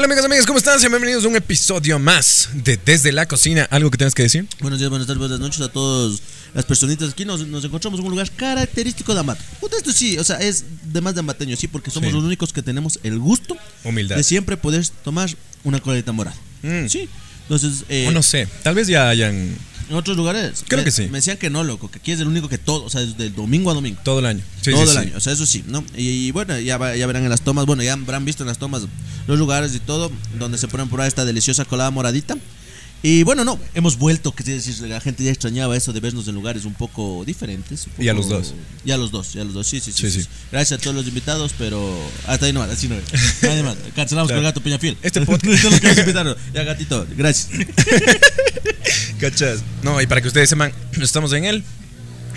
Hola amigas, amigas, ¿cómo están? Sean bienvenidos a un episodio más de Desde la Cocina. ¿Algo que tengas que decir? Buenos días, buenas tardes, buenas noches a todas las personitas. Aquí nos, nos encontramos en un lugar característico de Ambato. Esto sí, o sea, es de más de ambateño, sí, porque somos Sí. los únicos que tenemos el gusto Humildad. de siempre poder tomar una colita morada. Mm. Sí. Entonces, eh, O no sé, tal vez ya hayan en otros lugares. Creo me, que sí. Me decían que no, loco, que aquí es el único que todo, o sea, es del domingo a domingo. todo el año. Sí, todo sí, el sí. año, o sea, eso sí, ¿no? Y, y bueno, ya, va- ya verán en las tomas, bueno, ya habrán visto en las tomas los lugares y todo, donde se ponen a probar esta deliciosa colada moradita. Y bueno, no, hemos vuelto, que decir, la gente ya extrañaba eso de vernos en lugares un poco diferentes. un Y a poco- los dos. Y a los dos, y a los dos, sí, sí, sí. Sí, sí. Gracias a todos los invitados, pero hasta ahí nomás, así no es. Nadie más. Cancelamos Claro. con el gato Peñafiel. Este podcast- Esto es lo que nos invitaron. Ya, gatito, gracias. ¿Cachas? No, y para que ustedes sepan, estamos en el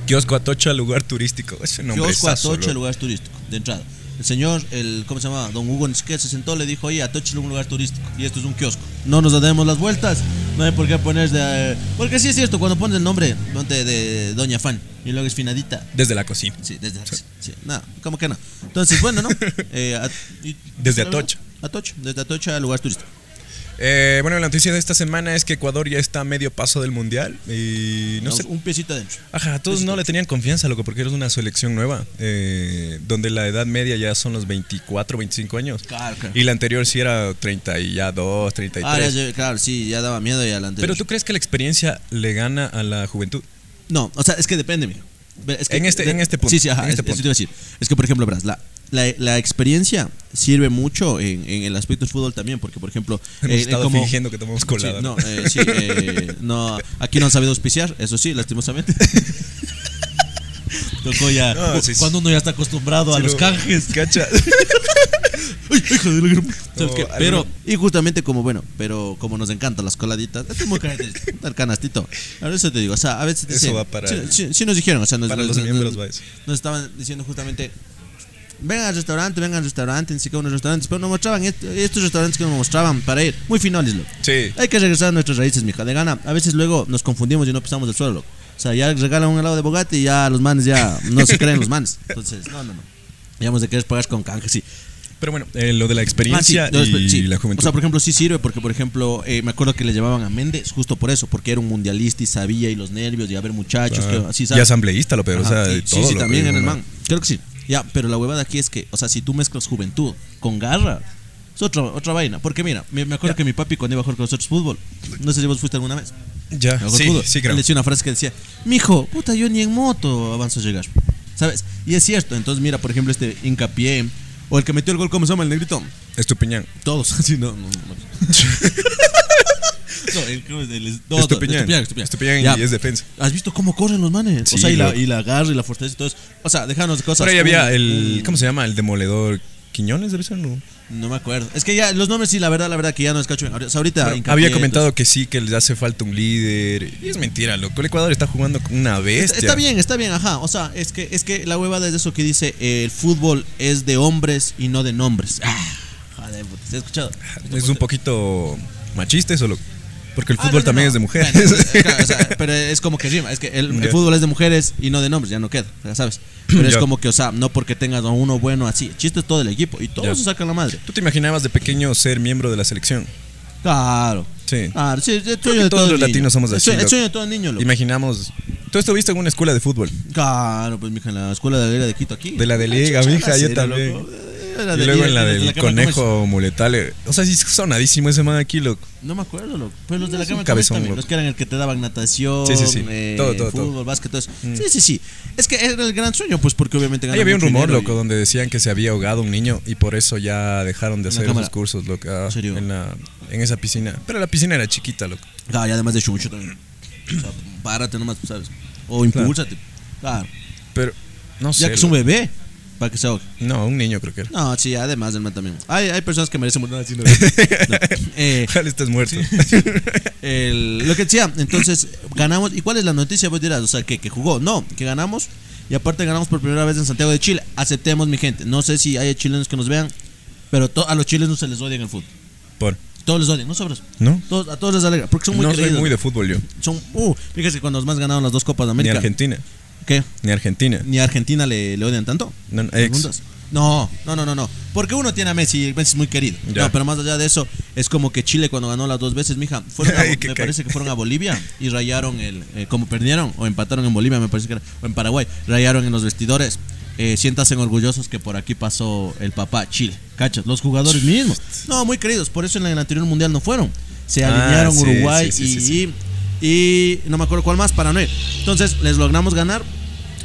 Kiosco Atocha, lugar turístico. Ese nombre Kiosco Atocha, lugar turístico, de entrada. El señor, el, ¿cómo se llama? Don Hugo ni siquiera se sentó, le dijo, oye, Atocha es un lugar turístico y esto es un kiosco. No nos demos las vueltas, no hay por qué poner de... eh, porque sí es cierto, cuando pones el nombre, ponte de Doña Fan y luego es finadita. Desde la cocina. Sí, desde sí, no, ¿cómo que no? Entonces, bueno, ¿no? Eh, y- Desde Atocha. Atocha, desde Atocha, lugar turístico. Eh, bueno, la noticia de esta semana es que Ecuador ya está a medio paso del mundial. Y no No, sé. Un piecito adentro. Ajá, a todos no le tenían confianza, loco, porque eres una selección nueva. eh, donde la edad media ya son los 24, 25 años. Claro, claro. Y la anterior sí era 32, 33. Ah, ya- ya- claro, sí, ya daba miedo y adelante. Pero tú crees que la experiencia le gana a la juventud? No, o sea, es que depende, mijo. Ve, es que- En este- en este punto, Sí, sí, ajá, en este es- eso punto. te iba a decir. Es que, por ejemplo, verás, la, la, la experiencia sirve mucho en, en el aspecto del fútbol también, porque, por ejemplo, Hemos eh, estado como- fingiendo que tomamos Sí, colada. no, eh, sí, eh, no, aquí no han sabido auspiciar, eso sí, lastimosamente. Tocó ya. No, sí, sí. cuando uno ya está acostumbrado a los canjes. ¿Cacha? Ay, hijo de la Pero, y justamente como, bueno, pero como nos encantan las coladitas, muy característico, el canastito. Ahora eso te digo, o sea, a veces Eso dicen- va para sí, el- sí, sí nos dijeron, o sea, nos, Para los miembros, nos- eso. nos estaban diciendo justamente vengan al restaurante, vengan al restaurante, ni siquiera unos restaurantes, pero nos mostraban est- estos restaurantes que nos mostraban para ir, muy finolis, loco. Sí. Hay que regresar a nuestras raíces, mija, de gana. A veces luego nos confundimos y no pisamos el suelo, loco. O sea, ya regalan un helado de Bogatti y ya los manes ya no se creen los manes. Entonces, no, no, no. Digamos de querer pagar con canje, sí. Pero bueno, eh, lo de la Ah, sí, experiencia y sí. la juventud. O sea, por ejemplo, sí sirve porque, por ejemplo, eh, me acuerdo que le llevaban a Méndez justo por eso, porque era un mundialista y sabía y los nervios y a ver muchos Claro. que así, y ¿sabes? asambleísta, lo peor. O Ajá, sea, sí, sí, todo sí, lo también que en el man. Creo que sí. Ya, pero la huevada aquí es que, o sea, si tú mezclas juventud con garra, es otra, otra vaina. Porque mira, me, me acuerdo Ya. que mi papi cuando iba a jugar con nosotros fútbol, no sé si vos fuiste alguna vez. Ya, a jugar sí, fútbol, sí, creo. Él decía una frase que decía, mijo, puta, yo ni en moto avanzo a llegar. ¿Sabes? Y es cierto. Entonces, mira, por ejemplo, este hincapié, o el que metió el gol, ¿cómo se llama el negrito? Estupiñán. Todos, así no, no, no. No, el, ¿cómo es? El- no, Estupiñán. Estupiñán, Estupiñán. Y es defensa. ¿Has visto cómo corren los manes? Sí, o sea, y la, y la garra y la fortaleza y todo eso. O sea, déjanos de cosas. Por ahí había el. ¿Cómo se llama? El demoledor. ¿Quiñones debe ser? No. No me acuerdo. Es que ya, los nombres sí, la verdad, la verdad que ya no es cacho. O sea, ahorita. Pero había comentado que sí, que les hace falta un líder. Y es mentira, loco. El Ecuador está jugando con una bestia. Está, está bien, está bien, ajá. O sea, es que, es que la huevada es eso que dice: eh, el fútbol es de hombres y no de nombres. Ah, joder, puta, ¿se ha escuchado? Es un poquito machista eso, loco. Porque el Ah, fútbol no, no, también no. es de mujeres. Bueno, claro, o sea, pero es como que rima. Es que el, el fútbol es de mujeres y no de nombres, ya no queda, ya sabes. Pero es como que, o sea, no porque tengas a uno bueno así. El chiste es todo el equipo y todos Ya. se sacan la madre. ¿Tú te imaginabas de pequeño ser miembro de la selección? Claro. Sí. Claro, sí, el sueño de todos todo los niño. latinos somos El así, sueño- El sueño de todo niño, loco. Imaginamos. Tú estuviste en una escuela de fútbol. Claro, pues mija, en la escuela de la Liga de Quito aquí. De la de Liga, mija, yo también. loco. Y luego en la del de conejo muletal. eh, O sea, sí es sonadísimo ese man aquí, loco. No me acuerdo, loco. Pero los de la cabezón, también. Los que eran el que te daban natación, Sí, sí, sí. eh, Todo, todo, fútbol, todo. básquet, todo eso. Mm. Sí, sí, sí. Es que era el gran sueño, pues porque obviamente Ahí había un rumor, loco, y- donde decían que se había ahogado un niño y por eso ya dejaron de hacer esos cursos, loco. ah, ¿En serio? En, la, en esa piscina. Pero la piscina era chiquita, loco. Claro, y además de chucho también. O sea, párate nomás, ¿sabes? O impúlsate. Claro. Pero, no sé. Ya que es un bebé, para que se ahogue. No, un niño creo que era. No, sí, además del man también. Hay, hay personas que merecen morir así. No. Eh, estés muerto. el- lo que decía, entonces ganamos. ¿Y cuál es la noticia? Vos dirás, o sea, que, que jugó. No, que ganamos. Y aparte ganamos por primera vez en Santiago de Chile. Aceptemos, mi gente. No sé si hay chilenos que nos vean, pero to- a los chilenos se les odia en el fútbol. Por. Todos les odian, no sobras. ¿No? Todos, a todos les alegra, porque son muy no soy muy de fútbol yo. Son, uh, fíjate que cuando los más ganaron las dos Copas de Ni América. Argentina. ¿Qué? Ni Argentina. Ni a Argentina le, le odian tanto. No, no, ¿Me ex. No, no, no, no, no. Porque uno tiene a Messi y Messi es muy querido. Ya. No, pero más allá de eso, es como que Chile cuando ganó las dos veces, mija, fueron a- Ay, me parece que fueron a Bolivia y rayaron el. eh, como perdieron o empataron en Bolivia, me parece que era, o en Paraguay, rayaron en los vestidores. Eh, siéntanse orgullosos que por aquí pasó el papá Chile. ¿Cachas? Los jugadores mismos. No, muy queridos. Por eso en el anterior mundial no fueron. Se Ah, alinearon sí, Uruguay sí, sí, y, y no me acuerdo cuál más para no ir. Entonces les logramos ganar.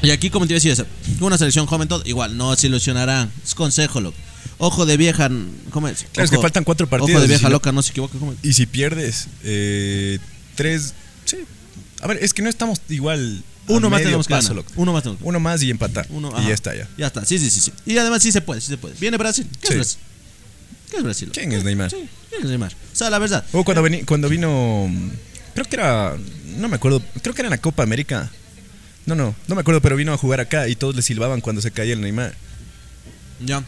Y aquí, como te iba a decir, una selección joven, todo igual, no se ilusionarán. Es consejo, loco. Ojo de vieja, ¿cómo es? Claro, es que faltan cuatro partidos, Ojo de vieja si loca, no se equivoca. ¿cómo es? Y si pierdes, eh, tres. Sí. A ver, es que no estamos igual. Uno más tenemos que paso, ganar. loco. Uno más tenemos que Uno más y empatar. Uno, y ya está ya. Ya está, sí, sí, sí, sí. Y además sí se puede, sí se puede. Viene Brasil. ¿Qué Sí. es Brasil? ¿Qué es Brasil? ¿Quién es Neymar? Sí, ¿quién es Neymar? O sea, la verdad. O cuando, veni- cuando vino. Creo que era. No me acuerdo. Creo que era en la Copa América. No, no. No me acuerdo, pero vino a jugar acá y todos le silbaban cuando se caía el Neymar. Ya.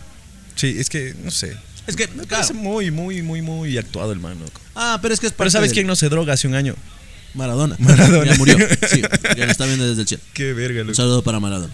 Sí, es que, no sé. Es que, Me claro. parece muy, muy, muy, muy actuado el man, loco. Ah, pero es que es Pero ¿sabes del- quién no se droga hace un año? Maradona. Maradona. Ya murió. Sí, ya lo está viendo desde el cielo. Qué verga, Un loco. saludo para Maradona.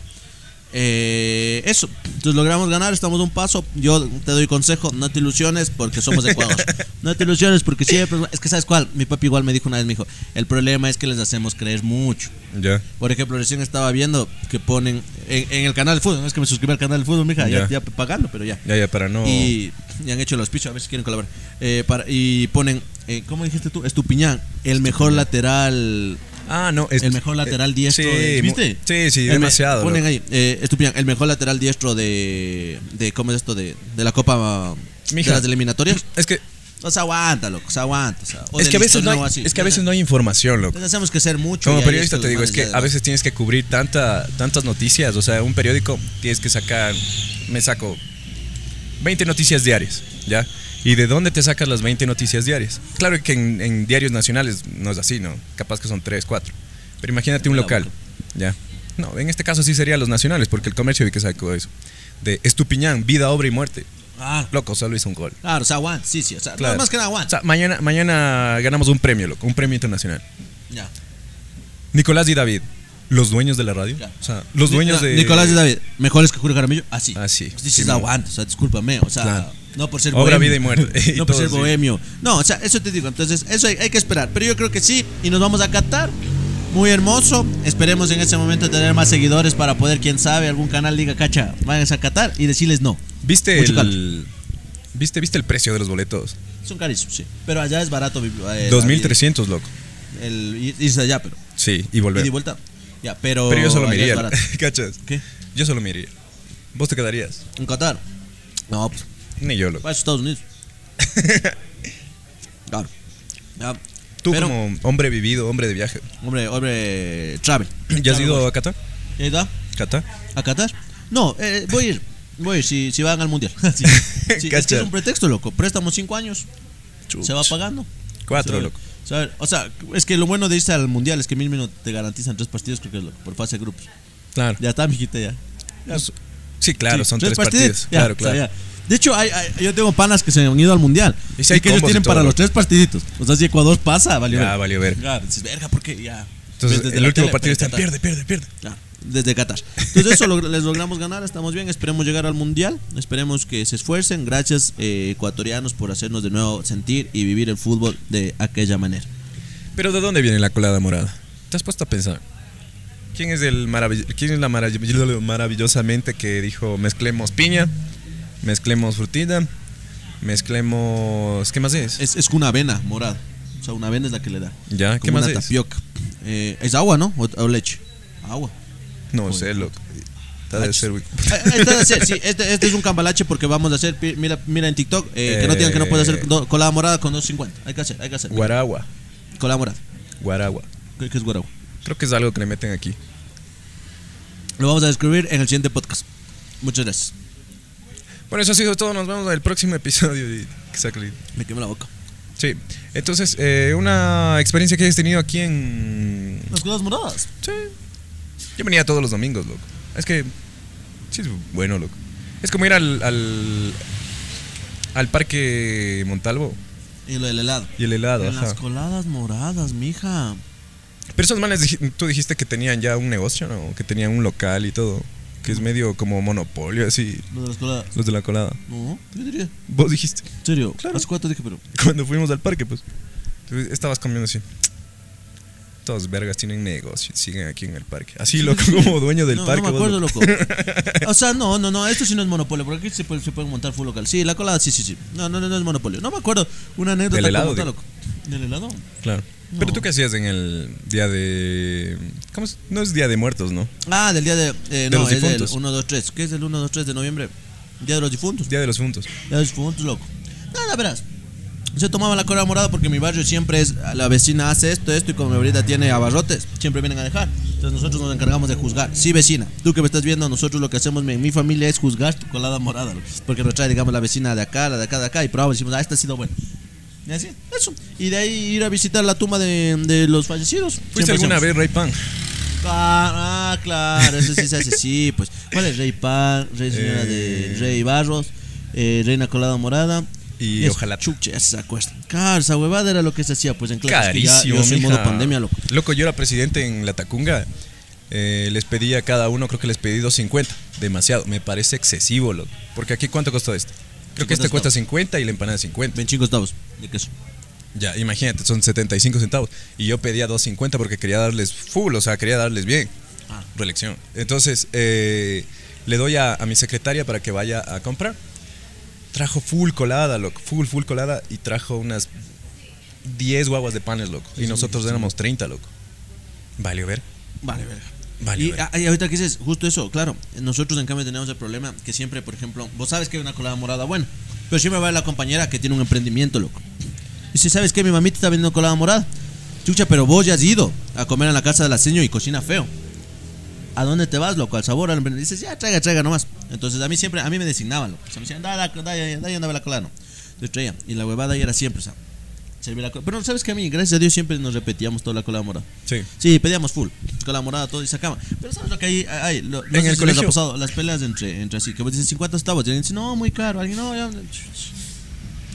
Eh, eso, entonces logramos ganar, estamos un paso. Yo te doy consejo, no te ilusiones porque somos de Ecuador. No te ilusiones porque siempre. Es que, ¿sabes cuál? Mi papi igual me dijo una vez: me dijo, el problema es que les hacemos creer mucho. Ya. Por ejemplo, recién estaba viendo que ponen en, en el canal de fútbol. No es que me suscribí al canal de fútbol, mija, ya, Ya. ya pagando, pero ya. Ya, ya, para no. Y, y han hecho el auspicio, a ver si quieren colaborar. Eh, para, y ponen, eh, ¿cómo dijiste tú? Estupiñán, el mejor lateral Ah, no. es- el mejor lateral eh, diestro. sí, de- ¿Viste? Sí, sí, El me- demasiado. Ponen ahí, eh, Estupiñán, el mejor lateral diestro de, de. ¿Cómo es esto? De, de la Copa. Mija. De las eliminatorias. Es que, No se aguanta, loco, se aguanta. o sea, o es que a veces no hay, o así. es que a veces no hay información, loco. Les hacemos que ser mucho. Como periodista te digo, es que a veces tienes que cubrir tanta, tantas noticias. O sea, un periódico tienes que sacar, me saco 20 noticias diarias, ¿ya? ¿Y de dónde te sacas las 20 noticias diarias? Claro que en, en diarios nacionales no es así, ¿no? Capaz que son 3, 4. Pero imagínate un local. ¿ya? No, en este caso sí serían los nacionales, porque el comercio vi que sacó eso. De Estupiñán, vida, obra y muerte. Ah, Loco, solo hizo un gol. claro, se aguanta, sí, sí. O sea, no, Claro. más que nada O aguanta. sea, mañana, mañana ganamos un premio, loco, un premio internacional. ya. Nicolás y David, los dueños de la radio. Ya. O sea, los dueños de. Nicolás y David, mejores que Julio Jaramillo, así. Ah, sí. Sí, sí, Sí, se mo- aguanta, o sea, discúlpame, o sea, Claro. no por ser Obra, bohemio. vida y muerte. Y no por todo ser así. bohemio. No, o sea, eso te digo, entonces, eso hay, hay que esperar. Pero yo creo que sí, y nos vamos a Qatar. Muy hermoso. Esperemos en ese momento tener más seguidores para poder, quién sabe, algún canal diga, cacha, vayan a Qatar y decirles no. ¿Viste Mucho el. ¿Viste, ¿Viste el precio de los boletos? Son carísimos, sí. Pero allá es barato. eh, 2300, loco. El, ir- irse allá, pero. Sí, y Y volver. de vuelta. Ya, pero. Pero yo solo me iría. ¿Cachas? ¿Qué? Yo solo me iría. ¿Vos te quedarías? ¿En Qatar? No, pues. Ni yo, loco. Para Estados Unidos. claro. Ya, Tú, pero- como hombre vivido, hombre de viaje, Hombre, hombre, travel. ¿ya has ido watch. a Qatar? ¿Ya ido ¿Qatar? a Qatar? No, eh, voy a ir. Voy a ir si, si van al mundial. Sí. Sí, es, que Cacha. es un pretexto, loco. Préstamos cinco años. Se va pagando. Cuatro, loco. O sea, O sea, es que lo bueno de irse al mundial es que mínimo te garantizan tres partidos, creo que es loco, por fase de grupos. Claro. Ya está, mijita, ya. Ya. Sí, claro, Sí, son tres, partidos. partidos. Ya, claro, o sea, claro. De hecho, hay, hay- yo tengo panas que se han ido al mundial. Y Y, si hay que ellos y tienen para los tres partiditos. O sea, si Ecuador pasa, valió. Ya, verga. valió ver. Claro, dices, verga, ¿por qué? Ya. Entonces, desde el último tele, partido está pierde, pierde, pierde. Claro, desde Qatar. Entonces eso log- les logramos ganar, estamos bien, esperemos llegar al mundial, esperemos que se esfuercen, gracias eh, ecuatorianos por hacernos de nuevo sentir y vivir el fútbol de aquella manera. Pero ¿de dónde viene la colada morada? ¿Te has puesto a pensar? ¿Quién es el quién es la maravill- maravillosamente que dijo mezclemos piña, mezclemos frutilla, mezclemos ¿qué más es? Es, es una avena morada, o sea, una avena es la que le da. Ya, ¿qué más una es? tapioca. Eh, es agua, ¿no? O, o leche. Agua. No sé, loco. Está de ser, güey. Ah, Este, de ser, sí, este, este es un cambalache porque vamos a hacer, mira, mira en TikTok, eh, que no digan que no puede hacer Eh. do- colada morada con 2.50. Hay que hacer, hay que hacer. Guaragua, Colada morada. guaragua. ¿Qué, qué es guaragua? Creo que es algo que le meten aquí. Lo vamos a descubrir en el siguiente podcast. Muchas gracias. Bueno, eso ha sido todo. Nos vemos en el próximo episodio. de-. Me quemé la boca. Sí. Entonces, eh, una experiencia que hayas tenido aquí en. Las cosas moradas. Sí. Yo venía todos los domingos, loco. Es que. Sí, es bueno, loco. Es como ir al. al, al parque Montalvo Y lo del helado. y el helado, En las ajá. coladas moradas, mija. Pero esos manes, tú dijiste que tenían ya un negocio, ¿no? Que tenían un local y todo. que es medio como monopolio, así. Lo de las coladas. Los de la colada. No, ¿qué diría? Vos dijiste, ¿En serio? Claro. ¿Hace cuánto dije, pero? cuando fuimos al parque, pues. tú estabas comiendo así. Todos vergas tienen negocio, siguen aquí en el parque. Así, loco, como dueño del no, parque. No me acuerdo, loco. O sea, no, no, no, esto sí no es monopolio, porque aquí se, puede, se pueden montar full local. Sí, la colada, sí, sí, sí. No, no, no, no es monopolio. No me acuerdo una anécdota Del helado, como tal, digo. loco. ¿Del helado? Claro. No. Pero tú qué hacías en el día de. ¿Cómo es? No es día de muertos, ¿no? Ah, del día de. Eh, De no, los es del difuntos. 1, 2, 3. ¿Qué es el 1, 2, 3 de noviembre? Día de los difuntos. Día de los juntos. Día de los difuntos, loco. Nada, verás. Se tomaba la cola morada porque mi barrio siempre es. La vecina hace esto, esto, y como mi abuelita tiene abarrotes, siempre vienen a dejar. Entonces nosotros nos encargamos de juzgar. Sí, vecina, tú que me estás viendo, nosotros lo que hacemos en mi familia es juzgar tu colada morada. Porque nos trae, digamos, la vecina de acá, la de acá, de acá, y probamos decimos, ah, esta ha sido buena. Y así, eso. Y de ahí ir a visitar la tumba de, de los fallecidos. ¿Fuiste alguna hacemos. vez, Ray Pan? Ah, ah, claro, eso sí se hace, sí, pues. ¿Cuál es Rey Pan, Rey Señora de Eh. Rey Barros, eh, Reina Colada Morada? Y ojalá. Chucha, ya se acuestan. Claro, esa huevada era lo que se hacía, pues en clases. que ya- yo soy modo pandemia, loco. Loco, yo era presidente en la Tacunga. eh, les pedí a cada uno, creo que les pedí 2.50. Demasiado. Me parece excesivo, loco. Porque aquí, ¿cuánto costó este? Creo que 50 este cuesta 50 y la empanada 50. 25 centavos de queso. Ya, imagínate, son 75 centavos. Y yo pedía 2.50 porque quería darles full, o sea, quería darles bien. Ah. Reelección. Entonces, eh, le doy a, a mi secretaria para que vaya a comprar. Trajo full colada, loco. Full, full colada. Y trajo unas 10 guaguas de panes, loco. Y nosotros éramos 30, loco. Vale, ver. Vale, verga. Vale, y, ah, y ahorita que dices, justo eso, claro, nosotros en cambio tenemos el problema que siempre, por ejemplo, vos sabes que hay una colada morada buena, pero siempre va la compañera que tiene un emprendimiento, loco. Y si sabes que mi mamita está vendiendo colada morada, chucha, pero vos ya has ido a comer en la casa de la señora y cocina feo. ¿A dónde te vas, loco? Al sabor, al. Dices, ya, traiga, traiga nomás. Entonces a mí siempre, a mí me designaban, loco. O sea, me decían, da, da, da, da, la colada, no. Entonces traía. Y la huevada ahí era siempre, o sea, servir la colada. Pero sabes que a mí, gracias a Dios, siempre nos repetíamos toda la colada morada. Sí. Sí, pedíamos full, con la morada todo y sacaba. Pero ¿sabes lo que hay? hay lo, no En sé el si les colegio. ha pasado, las peleas entre, entre así, que vos dices 50 centavos, y alguien dice, no, muy caro, alguien, no, ya.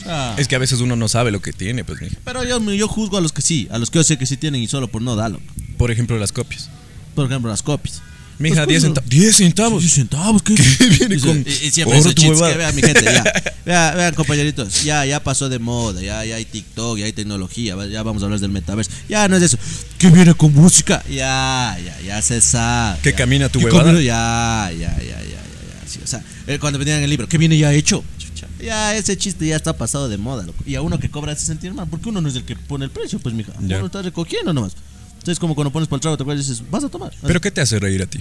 Ah, Es que a veces uno no sabe lo que tiene, pues, mija. Pero yo, yo juzgo a los que sí, a los que yo sé que sí tienen y solo por no darlo. Por ejemplo, las copias. Por ejemplo, las copias. Mija, Pues, 10 pues, centavos. 10 centavos. 10 centavos, ¿qué? viene con y, y siempre que vean, mi gente, ya. Vean, vean, compañeritos, ya, ya pasó de moda, ya, ya hay TikTok, ya hay tecnología, ya vamos a hablar del metaverso. Ya no es eso. ¿Qué viene con música? Ya, ya, ya se sabe. ¿Qué ya. camina tu ¿Qué huevada? Ya, ya, ya, ya, ya, ya. sí, o sea, cuando venían el libro, ¿qué viene ya hecho? Ya, ese chiste ya está pasado de moda, loco. Y a uno que cobra hace sentir mal, porque uno no es el que pone el precio, pues, mija. Ya. Uno está recogiendo nomás. Entonces, como cuando pones para el trago, te acuerdas y dices, vas a tomar. ¿Pero qué te hace reír a ti?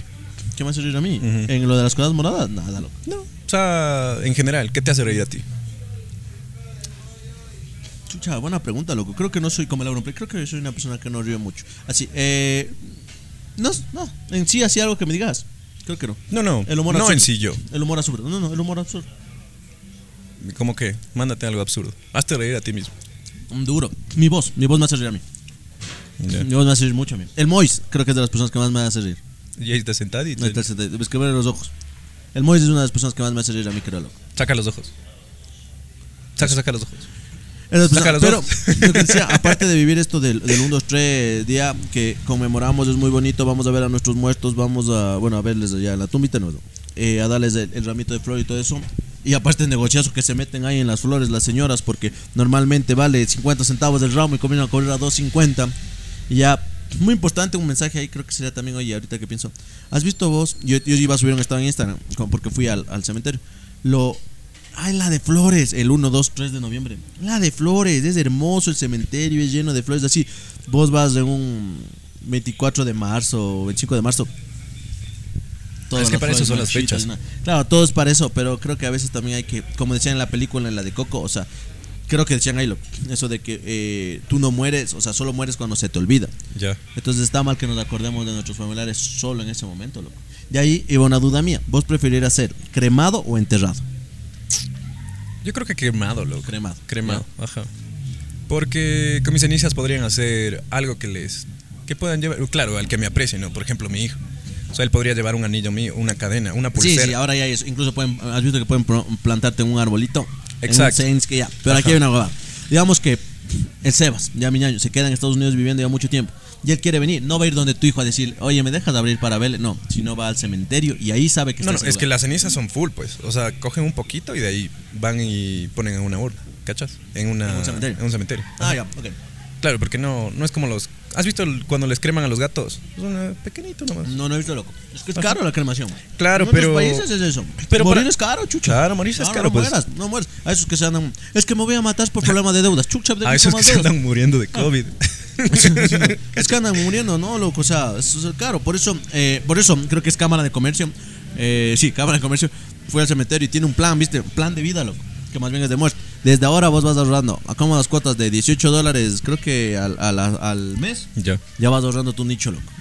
¿Qué me hace reír a mí? Ujú. En lo de las cosas moradas, nada, loco. No. O sea, en general, ¿qué te hace reír a ti? Chucha, buena pregunta, loco. Creo que no soy como el pero creo que soy una persona que no ríe mucho. Así, eh. No, no, en sí, así algo que me digas. Creo que no. No, no. El humor no absurdo. en sí yo. El humor absurdo. No, no, el humor absurdo. ¿Cómo que? Mándate algo absurdo. Hazte reír a ti mismo. Un duro. Mi voz, mi voz me hace reír a mí. Mi voz me hace reír mucho a mí. El Mois, creo que es de las personas que más me hace reír. Y ahí estás sentado y te- está- está- Es que ver los ojos. El Mois es una de las personas que más me hace reír a mí, creo, loco. saca los ojos. Saca, saca los ojos. Saca los Pero, ojos. lo que decía, aparte de vivir esto del, del 1, 2, 3 día que conmemoramos, es muy bonito. Vamos a ver a nuestros muertos, vamos a, bueno, a verles allá en la tumbita, ¿no? Eh, a darles el, el ramito de flor y todo eso. Y aparte el negociazo que se meten ahí en las flores las señoras, porque normalmente vale 50 centavos el ramo y comienzan a cobrar a 2.50. Y ya, muy importante un mensaje ahí, creo que sería también, oye, ahorita que pienso, ¿has visto vos? Yo, yo iba a subir un estado en Instagram, porque fui al, al cementerio. Lo, Ay, la de flores, el 1, 2, 3 de noviembre. La de flores, es hermoso el cementerio, es lleno de flores. Así, vos vas de un 24 de marzo, 25 de marzo. todas Es que para eso son las fechas. Claro, todo es para eso, pero creo que a veces también hay que, como decían en la película, en la de Coco, o sea, creo que decían ahí lo, eso de que eh, tú no mueres, o sea, solo mueres cuando se te olvida. Ya. Entonces está mal que nos acordemos de nuestros familiares solo en ese momento, loco. De ahí iba una duda mía. ¿Vos preferirías ser cremado o enterrado? Yo creo que quemado, loco. Cremado. Cremado, ajá. Porque con mis cenizas podrían hacer algo que les. que puedan llevar. Claro, al que me aprecie, ¿no? Por ejemplo, mi hijo. O sea, él podría llevar un anillo mío, una cadena, una Sí, pulsera. sí, ahora ya hay eso. Incluso pueden, has visto que pueden plantarte en un arbolito. Exacto. En Saints que ya. Pero aquí hay una huevada. Digamos que el Sebas, ya mi ñaño, se queda en Estados Unidos viviendo ya mucho tiempo. Y él quiere venir. No va a ir donde tu hijo a decir, oye, ¿me dejas abrir para verle? No, sino va al cementerio y ahí sabe que No, no, es que las cenizas son full, pues. O sea, cogen un poquito y de ahí van y ponen en una urna, ¿cachas? En, una, En un cementerio. En un cementerio. Ah, ya, ok. Claro, porque no, no es como los... ¿Has visto el- cuando les creman a los gatos? Es una pequeñito nomás. No, no he visto loco. Es que es caro la cremación. Claro, en otros pero- países es eso. pero morir para- es caro, chucha. Claro, morir es caro, No, pues. mueras, no mueras. A esos que se andan. Es que me voy a matar por problema de deudas. Chucha, de A esos que se andan muriendo de COVID. Es que andan muriendo, ¿no, loco? O sea, eso es caro. Por eso, eh, por eso creo que es Cámara de Comercio. Eh, sí, Cámara de Comercio fue al cementerio y tiene un plan, ¿viste? Plan de vida, loco. Que más bien es de muerte. Desde ahora vos vas ahorrando a cómodas cuotas de 18 dólares, creo que al, al, al mes. ya. Ya vas ahorrando tu nicho, loco.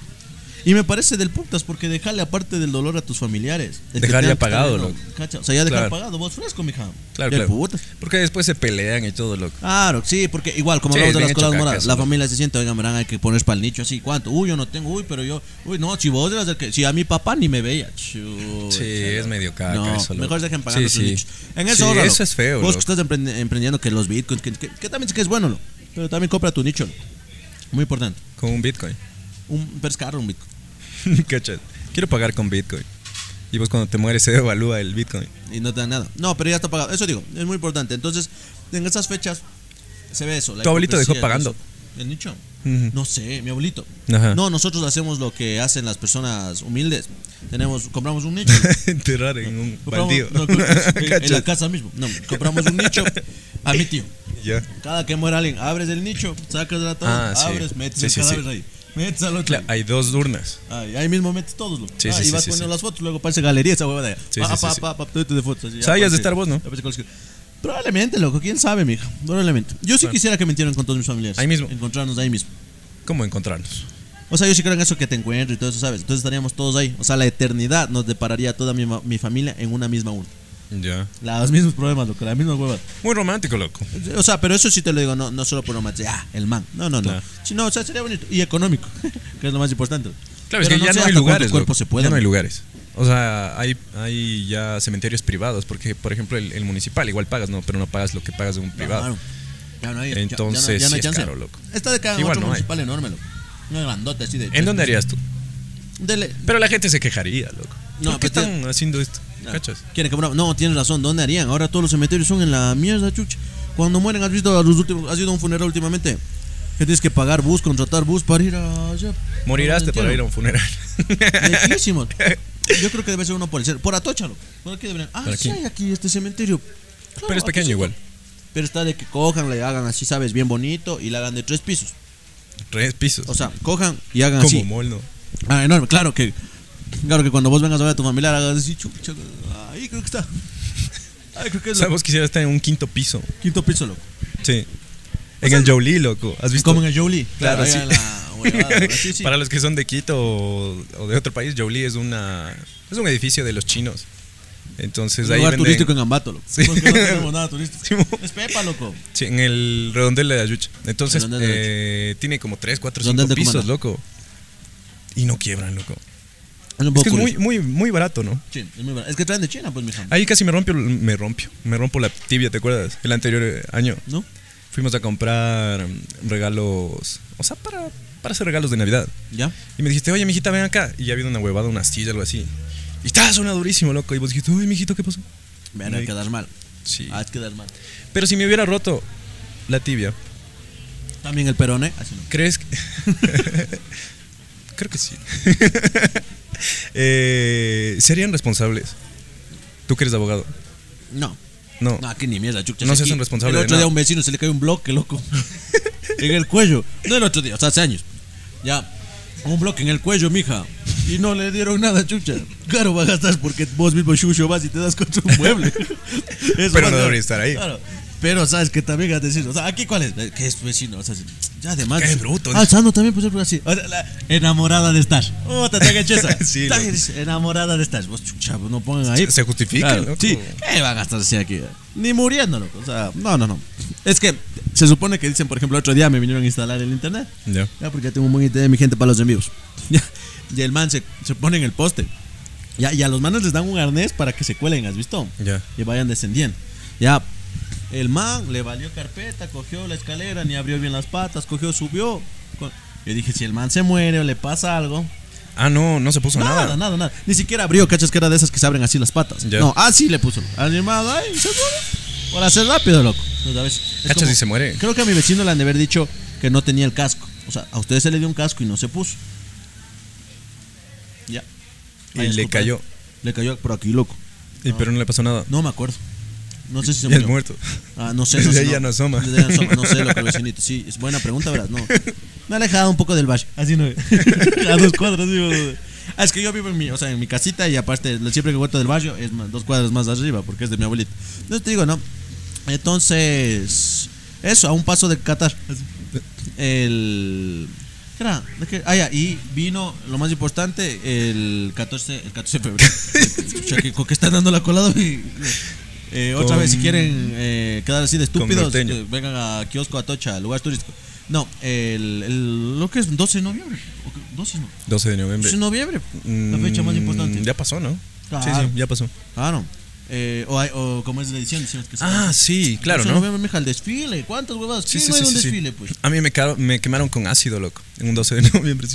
Y me parece del putas, porque dejarle aparte del dolor a tus familiares. El que Dejar ya tengan que pagado, estar loco. O sea, ya dejar Claro. pagado, vos fresco, mija. Claro, claro. putas. Porque después se pelean y todo, loco. Claro, sí, porque igual, como Sí, hablamos de las cosas moradas, la loco. familia se siente, oigan, verán, hay que poner para el nicho así, ¿cuánto? Uy, yo no tengo, uy, pero yo, uy, no, si vos eras el que, si a mi papá ni me veía. Chucha, Sí, es medio caca no, eso, loco. mejor dejen pagando Sí, sus sí. nichos. En eso, Sí, ahorra, eso loco. es feo, Vos loco. que estás emprend- emprendiendo que los bitcoins, que, que- que también sé que es bueno, loco, pero también compra tu nicho, loco. Muy importante. Con un Bitcoin. Un, pero es caro un bitcoin. Quiero pagar con Bitcoin. Y vos cuando te mueres se devalúa el Bitcoin. y no te dan nada. No, pero ya está pagado. Eso digo, es muy importante. Entonces, en esas fechas se ve eso. la Tu abuelito dejó pagando. ¿El nicho? Ujú. No sé, mi abuelito. Ajá. No, nosotros hacemos lo que hacen las personas humildes. Tenemos, compramos un nicho. Enterrar en un compramos, baldío. no, en, en la casa mismo. No, compramos un nicho a mi tío. Ya. Cada que muera alguien, abres el nicho, sacas el ataúd, Ah, sí. abres, metes Sí, el sí, cadáver sí. ahí. Metes al otro. Claro, hay dos urnas. Ahí, ahí mismo metes todos, loco. Sí, ah, sí, y vas sí, poniendo las fotos, luego parece galería esa huevada. Sí, pa, sí, pa, sí. pa, de fotos. así, Sabías de aparece- Star Wars, ¿no? Probablemente, loco, quién sabe, mija. Probablemente. Yo sí quisiera que me entierren con todos mis familiares. Ahí mismo. Encontrarnos ahí mismo. ¿Cómo encontrarnos? O sea, yo sí creo en eso que te encuentro y todo eso, ¿sabes? Entonces estaríamos todos ahí. O sea, la eternidad nos depararía a toda mi, mi familia en una misma urna. Ya. Los mismos problemas, loco, las mismas huevas. Muy romántico, loco. O sea, pero eso sí te lo digo, no, no solo por romance, ah, el man. No, no, no. Claro. Sino, o sea, sería bonito. Y económico, que es lo más importante. Claro, es que ya no hay lugares. loco. se pueden. Ya no hay lugares. O sea, hay, hay ya cementerios privados, porque, por ejemplo, el, el municipal igual pagas, no, pero no pagas lo que pagas de un privado. Claro. Ya no hay, ya- ya- Entonces, ya no, sí hay es chance. caro, loco. Está de cada Igual otro no hay. municipal enorme, loco. Una grandota así de. ¿En dónde harías tú? Dele. Pero la gente se quejaría, loco. No, ¿Por qué pero están haciendo esto? ¿Cachas? Quieren que bravo. No, tienes razón. ¿Dónde harían? Ahora todos los cementerios son en la mierda, chucha. Cuando mueren, ¿has visto a los últimos? ¿Has ido a un funeral últimamente? Que tienes que pagar bus, contratar bus para ir allá. Morirás para ir a un funeral. Lejísimos. Yo creo que debe ser uno por el centro. Por Atocha, loco. Por aquí deberían. Ah, sí aquí. hay aquí este cementerio. Claro, Pero es pequeño Atocha. igual. Pero está de que cojan, le hagan así, ¿sabes? Bien bonito y le hagan de tres pisos. Tres pisos. O sea, cojan y hagan como así. mall, ¿no? Ah, enorme, claro que. Claro que cuando vos vengas a ver a tu familiar, hagas así, chucha. Ahí creo que está. Ahí creo que es sea, el vos quisieras estar en un quinto piso. quinto piso, loco. Sí. En el Jolie, loco. ¿Has visto? Como en el Jolie. Claro, ahí sí. la huevada, sí, sí. Para los que son de Quito o, o de otro país, Jolie es una es un edificio de los chinos. Entonces un ahí lugar venden turístico en Ambato, loco. Sí. Porque no tenemos nada turístico. Sí, Es Pepa, loco. Sí, en el redondel de Ayucha. Entonces eh, tiene como 3, 4, Redondel 5 de pisos, loco. Y no quiebran, loco. Es un Es poco que es muy, muy, muy barato, ¿no? Sí, es muy barato. Es que traen de China, pues, mija. Ahí casi me rompió, me rompió, me rompo la tibia, ¿te acuerdas? El anterior eh, año. ¿No? Fuimos a comprar mm, regalos, o sea, para, para hacer regalos de Navidad. ¿Ya? Y me dijiste, oye, mijita, ven acá. Y ya había una huevada, una silla, algo así. Y estaba suena durísimo, loco. Y vos dijiste, uy, mijito, ¿qué pasó? Vean, hay que quedar mal. Sí. Hay que quedar mal. Pero si me hubiera roto la tibia, También el perone. Así no. ¿crees que.? Creo que sí. eh, ¿Serían responsables? ¿Tú que eres abogado? No. No. No, aquí ni mierda, chucha. No se hacen responsables El de otro día nada. a un vecino se le cayó un bloque, loco. en el cuello. No el otro día, o sea, hace años. Ya. Un bloque en el cuello, mija. Y no le dieron nada, chucha. Claro, va a gastar porque vos mismo chucho vas y te das contra un mueble. Eso Pero no debería estar ahí. Claro. Pero sabes que también has de decir, o sea, aquí cuál es, que es vecino, o sea, ya además. Qué bruto. Ah, Sando también pues así. Enamorada de estar. Oh, te. Sí, enamorada de estar. Vos chucha, pues no pongan ahí. Se justifica, Claro, loco. Sí, ¿qué va a gastarse aquí? Ni muriendo, loco. O sea, no, no, no. Es que se supone que dicen, por ejemplo, otro día me vinieron a instalar el internet. Ya. Ya, porque ya tengo un buen internet de mi gente para los envíos. Ya, y el man se, se pone en el poste. Ya, y a los manos les dan un arnés para que se cuelen, ¿has visto? Ya. Y vayan descendiendo. Ya, el man le valió carpeta, cogió la escalera, ni abrió bien las patas, cogió, subió. Yo dije, si el man se muere o le pasa algo. Ah, no, no se puso Nada, nada. nada, nada. Ni siquiera abrió, cachas que era de esas que se abren así las patas. Ya. No, así le puso. Animado, ay, se muere. Por hacer rápido, loco. Cachas como- y se muere. Creo que a mi vecino le han de haber dicho que no tenía el casco. O sea, a ustedes se le dio un casco y no se puso. Ya. Y le cayó. Le cayó por aquí, loco. Y pero no le pasó nada. No me acuerdo. No sé si se murió. muerto. Ah, no sé. Desde no sé, no asoma. Desde ahí no asoma, No sé lo que el vecinito. Sí, es buena pregunta, ¿verdad? No. Me ha alejado un poco del valle. Así no. A dos cuadras, digo. Ah, es que yo vivo en mi, o sea, en mi casita y aparte, siempre que vuelto del barrio es más- dos cuadras más arriba porque es de mi abuelita. Entonces te digo, ¿no? Entonces, eso, a un paso de Qatar. El. ¿Qué era? ¿De qué? Ah, ya, y vino lo más importante el 14, el 14 de febrero. Con que están dando la colada. Eh, otra vez, si quieren eh, quedar así de estúpidos, eh, vengan a Kiosco Atocha, lugar turístico. No, el, el- lo que es 12 de noviembre. ¿O qué? 12 no. 12 de noviembre. 12 de noviembre. La fecha más Mm, importante. Ya pasó, ¿no? Claro. Sí, sí, ya pasó. Claro. Eh, o, hay- o como es la edición, que Ah, sí, claro, 12 de ¿no? mija, el desfile. ¿Cuántas huevas? Sí, ¿Quién sí, no hay sí, un desfile, pues? A mí me, me quemaron con ácido, loco, en un 12 de noviembre.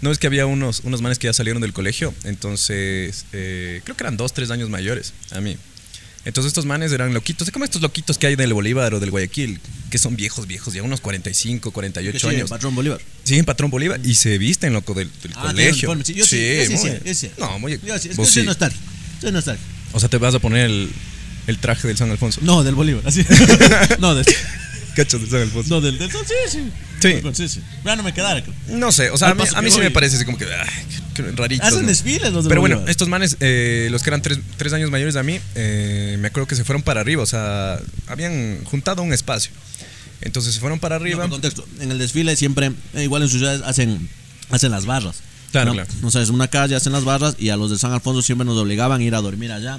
No es que había unos, unos manes que ya salieron del colegio, entonces eh, creo que eran dos, tres años mayores a mí. Entonces estos manes eran loquitos, es como estos loquitos que hay del Bolívar o del Guayaquil, que son viejos, viejos, ya unos 45, Que 48 sigue, años. Patrón Bolívar. Siguen patrón Bolívar y se visten, loco, del, del Ah, colegio. uniforme, sí, yo sí, ese sí, muy- ese. No, muy... Yo sí, es que soy sí. nostálgico. Soy nostálgico. O sea, te vas a poner el, el traje del San Alfonso. No, del Bolívar, así. no, del, Cachos del San Alfonso. no, del, del sí, sí. Sí. sí, sí. Ya no me quedara. No sé, o sea, a mí, a mí sí voy. me parece así como que, ay, raritos. Hacen ¿no? desfiles los del Pero bueno, estos manes, eh, los que eran tres, tres años mayores de mí, eh, me acuerdo que se fueron para arriba, o sea, habían juntado un espacio. Entonces se fueron para No, arriba. por contexto. En el desfile siempre, eh, igual en sus ciudades, hacen, hacen las barras. Claro, ¿no? claro. O sea, es una calle, hacen las barras y a los de San Alfonso siempre nos obligaban a ir a dormir allá.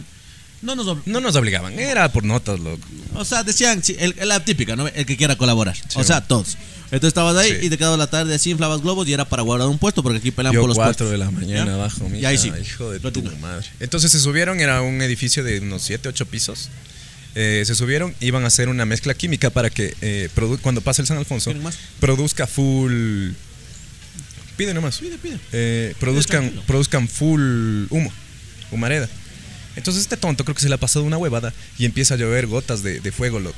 No nos ob- No nos obligaban, era por notas, loco. O sea, decían, sí, el- la típica, ¿no? El que quiera colaborar. Sí, o sea, todos. Entonces estabas ahí Sí. y te quedabas la tarde así, inflabas globos y era para guardar un puesto porque aquí pelean Yo por los cuatro puestos. de la mañana ¿Ya? abajo, Y ahí sí. hijo de tu madre. Entonces se subieron, era un edificio de unos 7, 8 pisos. Eh, se subieron, iban a hacer una mezcla química para que eh, cuando pase el San Alfonso produzca full. Pide nomás. Pide, pide. Eh, produzcan, tranquilo. produzcan full humo, humareda. Entonces este tonto creo que se le ha pasado una huevada y empieza a llover gotas de, de fuego, loco.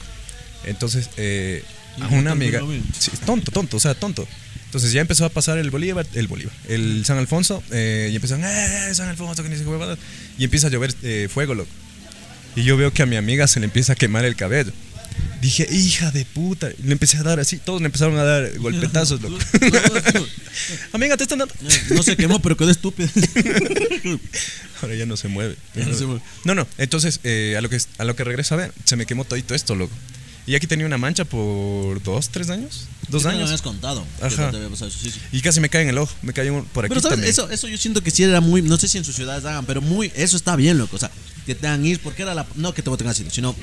Entonces eh, a una amiga... Sí, tonto, tonto, o sea, tonto. Entonces ya empezó a pasar el Bolívar, el Bolívar, el San Alfonso, eh, y empezaron, ¡eh, San Alfonso, que ni se huevadas! Y empieza a llover eh, fuego, loco. Y yo veo que a mi amiga se le empieza a quemar el cabello. Dije, hija de puta. Le empecé a dar así, todos me empezaron a dar golpetazos, loco. amiga, te están dando. No se quemó, pero quedó estúpido. Ahora ya no se mueve. Ya no se mueve. No, no. Entonces, eh, a, lo que, a lo que regreso a ver, se me quemó todito esto, loco. Y aquí tenía una mancha por dos, tres años. Dos Sí, me años. habías contado. Ajá. te pasado sí, sí. Y casi me cae en el ojo. Me cayó por aquí Pero ¿sabes? también. Eso, eso yo siento que sí era muy, no sé si en sus ciudades hagan, pero muy, eso está bien, loco. O sea, que te hagan ir, porque era la, no que te voten así, sino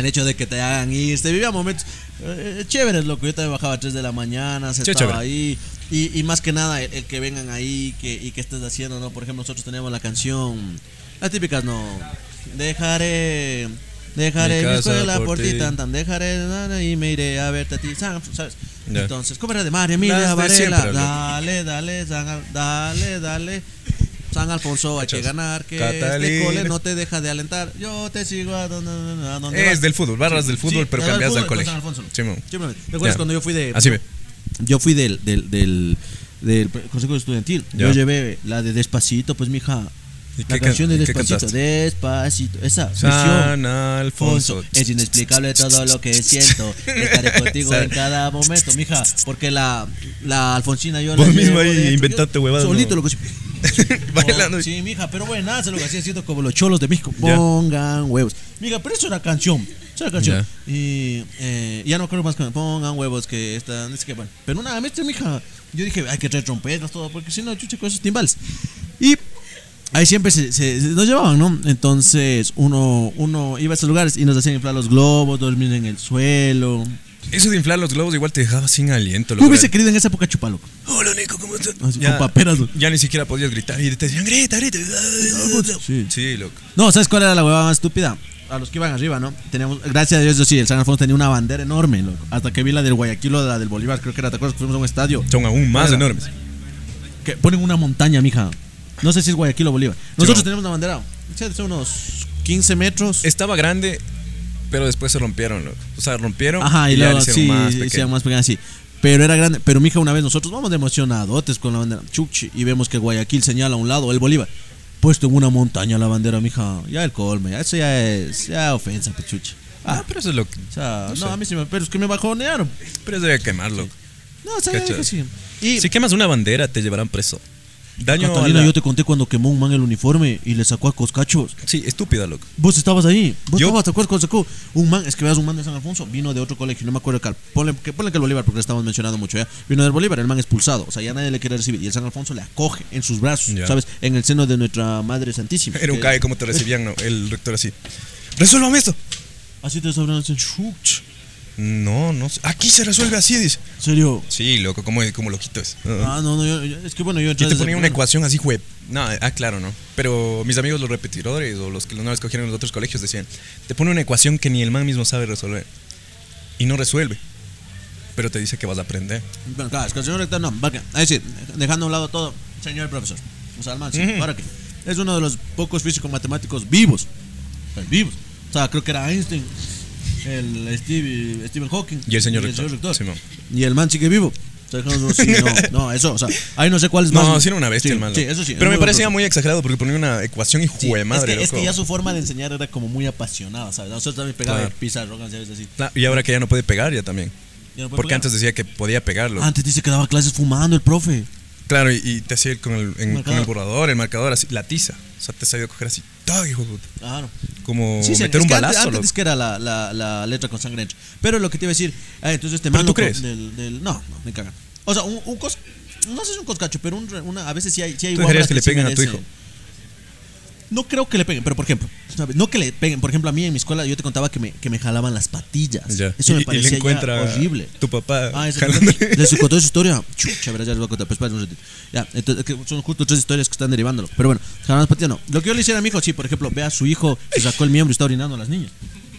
el hecho de que te hagan ir. Se vivía momentos eh, chéveres, loco. Yo también bajaba a 3 de la mañana, se Sí, estaba chévere. ahí. Y, y más que nada, el, el que vengan ahí que, y que estés haciendo, ¿no? Por ejemplo, nosotros tenemos la canción, las típicas, ¿no? Dejaré. Dejaré Mi escuela por por ti, tan tan dejaré y me iré a verte a ti, ¿sabes? Entonces, ¿cómo era de María de Varela? siempre. Dale, dale, Al- dale, dale. San Alfonso, hay que Cachas. ganar, que Catalina. este cole no te deja de alentar. Yo te sigo a donde, a donde Es vas. del fútbol, barras del fútbol, pero cambias con colegio. San Alfonso. Simplemente. ¿Recuerdas Ya. cuando yo fui de. Así ve. Yo fui del, del, del, del Consejo Estudiantil. Ya. Yo llevé la de Despacito, pues, mija. ¿Y La canción can- de Despacito. Despacito. Esa. San Alfonso. Es inexplicable todo lo que siento. Estaré contigo en cada momento, mija. Porque la, la Alfonsina yo Vos la mismo ahí inventaste huevadas, Solito ¿no? lo que Bailando. Oh, sí, mija, pero bueno, nada, se lo que hacía haciendo como los cholos de México. Ya. Pongan huevos. Mija, pero eso era canción. Eso era canción. Ya. Y eh, ya no creo más que pongan huevos que están. Es que bueno. Pero nada, este, mija. Yo dije, hay que traer trompetas, todo, porque si no, chuche con esos timbales. Y ahí siempre se, se- se nos llevaban, ¿no? Entonces uno, uno iba a esos lugares y nos hacían inflar los globos, dormir en el suelo. Eso de inflar los globos igual te dejaba sin aliento. ¿Qué loco. hubiese querido en esa época chupalo? Hola Nico, ¿cómo estás? Así, con paperas, ¿no? ya ni siquiera podías gritar y te decían grita, grita. Sí. Sí, loco. No, ¿sabes cuál era la huevada más estúpida? a los que iban arriba, ¿no? Teníamos, gracias a Dios, yo sí, el San Alfonso tenía una bandera enorme, loco. Hasta que vi la del Guayaquil o la del Bolívar, creo que era, ¿te acuerdas que fuimos a un estadio? Son aún más Era- enormes. Que ponen una montaña, mija. No sé si es Guayaquil o Bolívar. Nosotros no. tenemos una bandera, unos 15 metros. Estaba grande, pero después se rompieron, loco. O sea, rompieron Ajá, y, y, ya luego hicieron sí, más pequeño. más sí. Pero era grande. Pero mija, una vez nosotros vamos de emocionadotes con la bandera Chuchi y vemos que Guayaquil señala a un lado, el Bolívar. Puesto en una montaña la bandera, mija. Ya el colme, ya eso ya es ya ofensa, pues chuchi. Ah, pero eso es lo que. o sea, no, no sé. a mí sí me. Pero es que me bajonearon. Pero eso debe quemarlo. No, o sea, que sí. Y Si quemas una bandera, te llevarán preso. Daño Catalina, la- yo te conté cuando quemó un man el uniforme y le sacó a coscachos. Sí, estúpida, loco. Vos estabas ahí. Vos Yo- estabas, ¿te acuerdas cuando sacó un man? Es que veas un man de San Alfonso, vino de otro colegio, no me acuerdo cuál. Ponle que, ponle que el Bolívar, porque le estamos mencionando mucho ya. Vino del Bolívar, el man expulsado. O sea, ya nadie le quiere recibir. Y el San Alfonso le acoge en sus brazos, Ya. ¿sabes? En el seno de nuestra Madre Santísima. Era un cae como te recibían, ¿no? El rector así. ¡Resuélvame esto! Así te sobran. ¿En No, no. sé. Aquí se resuelve así, dice. serio? Sí, loco, como, como loquito es. Ah, no, no, yo- yo- es que bueno, yo Y te ponía una ecuación así, juez. No, ah, claro, no. Pero mis amigos, los repetidores o los que no escogieron en los otros colegios, decían: Te pone una ecuación que ni el man mismo sabe resolver. Y no resuelve. Pero te dice que vas a aprender. Bueno, claro, es que el señor rector no. va que- Ahí sí, dejando a un lado todo, señor profesor. O sea, el man, sí. ¿para qué? Es uno de los pocos físicos matemáticos vivos. Eh, Vivos. O sea, creo que era Einstein, el Steve, Stephen Hawking. Y el señor rector. Y el man sigue vivo. No, sí, no, no, eso, o sea, ahí no sé cuál es más. No, sí era una bestia Sí, el. Sí, eso sí. Pero me parecía muy exagerado porque ponía una ecuación y jue madre, es, que, es que loco. ya su forma de enseñar era como muy apasionada, ¿sabes? Nosotros también pegaba Claro. pizarro, ¿sabes? Así. Claro, Y ahora que ya no puede pegar, ya también. Ya no puede Porque pegar. antes decía que podía pegarlo. Antes dice que daba clases fumando el profe. Claro, y, y te hacía con el, en- con el borrador, el marcador, así, la tiza. O sea, te sabía coger así. ¡Tag, hijo! Claro. Como Sí, sí, meter un que antes- balazo, Antes, loco. es que era la, la, la letra con sangre dentro. Pero lo que te iba a decir, ah, entonces este ¿Pero tú crees? Del, del- no, no, me cagan. O sea, un, un cos, no sé si es un coscacho, pero un, una, a veces sí hay, sí hay ¿Tú guambras que le peguen a tu hijo? No creo que le peguen, pero por ejemplo, ¿sabes? no que le peguen. Por ejemplo, a mí en mi escuela yo te contaba que me, que me jalaban las patillas. Ya. Eso me y parecía le ya encuentra horrible. tu papá Ah, les contó esa historia. Chucha, verás, ya les voy a contar. Pues espera un ratito. Ya, entonces, que son justo tres historias que están derivándolo. Pero bueno, jalar las patillas no. Lo que yo le hiciera a mi hijo, sí, por ejemplo, ve a su hijo, se sacó el miembro y está orinando a las niñas.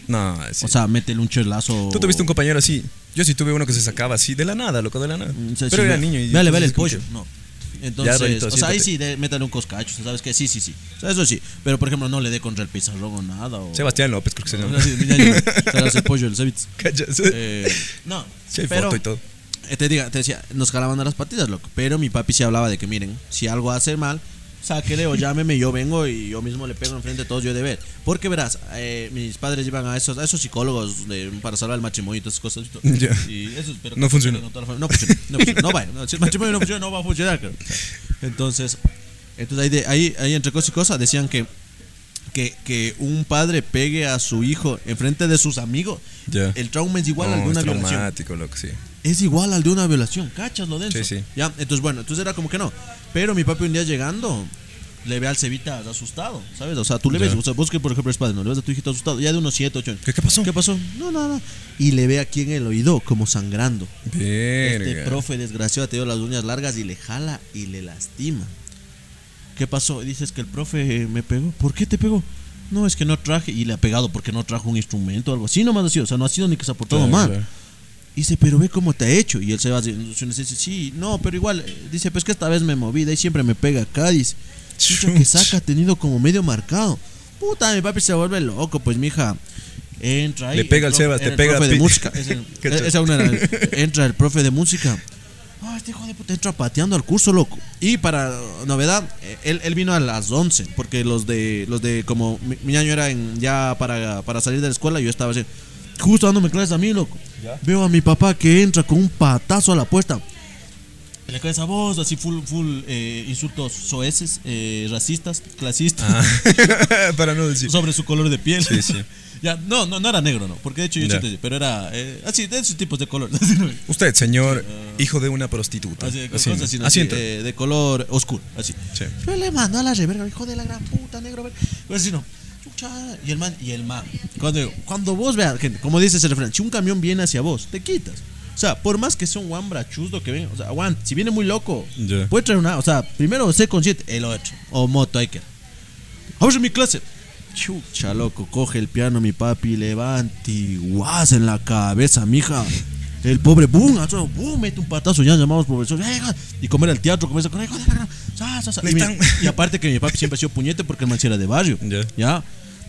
No, sí. O sea, métele un cherlazo. Tú tuviste un compañero así. Yo sí tuve uno que se sacaba así de la nada, loco, de la nada. Mm, Pero sí, era niño. Y Vale, vale el pollo. No. Entonces, o sea, ahí sí, de, métale un coscacho, ¿sabes qué? Sí, sí, sí. O sea, eso sí. Pero, por ejemplo, no le dé contra el pizarrón o nada. O, Sebastián López, creo que se llama. Das el pollo. Cachas. Eh, no. Sí, hay pero, foto y todo. eh, te, diga, te decía, nos jalaban a las patitas, loco. Pero mi papi sí hablaba de que, miren, si algo hace mal, sáquele o llámeme, yo vengo y yo mismo le pego enfrente de todos, yo he de ver. Porque verás, eh, mis padres llevan a esos, a esos psicólogos de- para salvar el matrimonio y todas esas cosas. Y eso No familia. No funciona, no funciona, no vaya. no, si el matrimonio no funciona, no va a funcionar. Entonces, entonces ahí, de- ahí, ahí entre cosas y cosas decían que, que, que un padre pegue a su hijo enfrente de sus amigos. El trauma es igual al No, de una es violación loco, sí. Es igual al de una violación, cachas lo denso. Sí, sí. Ya, entonces bueno, entonces era como que no. Pero mi papi un día llegando, le ve al Cevita asustado, ¿sabes? O sea, tú le ves, o sea, vos que por ejemplo eres padre, no le ves a tu hijito asustado, ya de unos 7, 8 años. ¿Qué, qué pasó? ¿Qué pasó? No, no. Y le ve aquí en el oído como sangrando. Verga. Este profe desgraciado te dio las uñas largas y le jala y le lastima. ¿Qué pasó? Dices que el profe me pegó. ¿Por qué te pegó? No, es que no traje. Y le ha pegado porque no trajo un instrumento o algo así. No más así. O sea, no ha sido ni que se ha portado Claro, mal. claro. Dice, pero ve cómo te ha hecho. Y él se va dice, sí, no, pero igual. eh, Dice, pues que esta vez me moví, de ahí siempre me pega acá. Dice, que saca, ha tenido como medio marcado. Puta, mi papi se vuelve loco, pues mija. Entra ahí. Le pega al Sebas, te era el pega profe de música. Cacha. esa una era entra el profe de música. Ah, este hijo de puta entra pateando al curso, loco. Y para novedad, eh, él, él vino a las 11, porque los de, los de como mi, mi año era en, ya para, para salir de la escuela, yo estaba así, justo dándome clases a mí, loco. Veo a mi papá que entra con un patazo a la puerta. Le cae esa voz, así full, full eh, insultos soeces, eh, racistas, clasistas, Ah. Para no decir. sobre su color de piel. Sí, sí. ya, no, no, no era negro, no, porque de hecho yo Ya. sí te- pero era eh, así, de esos tipos de color. Usted, señor, hijo de una prostituta. Así, Así, cosas así, así eh, de color oscuro, así. Sí. Yo le mando a la reverga, hijo de la gran puta, negro. ver- Pues así no. Y el man, y el man. Cuando, cuando vos veas, gente, como dice ese refrán, si un camión viene hacia vos, te quitas. O sea, por más que sea un chusdo que venga, o sea, aguante, si viene muy loco, puede traer una, o sea, primero sé consciente, el otro, o moto, hay que. Vamos en mi clase. Chucha, loco, coge el piano mi papi, levanta y guas en la cabeza, mija. El pobre, boom, boom, mete un patazo, ya llamamos profesor, "Eh, ja", y comer al teatro, comienza con hijo de la gran, sa, sa, sa. Le Y, mi- están- y aparte que mi papi siempre ha sido puñete porque el man era de barrio. Ya.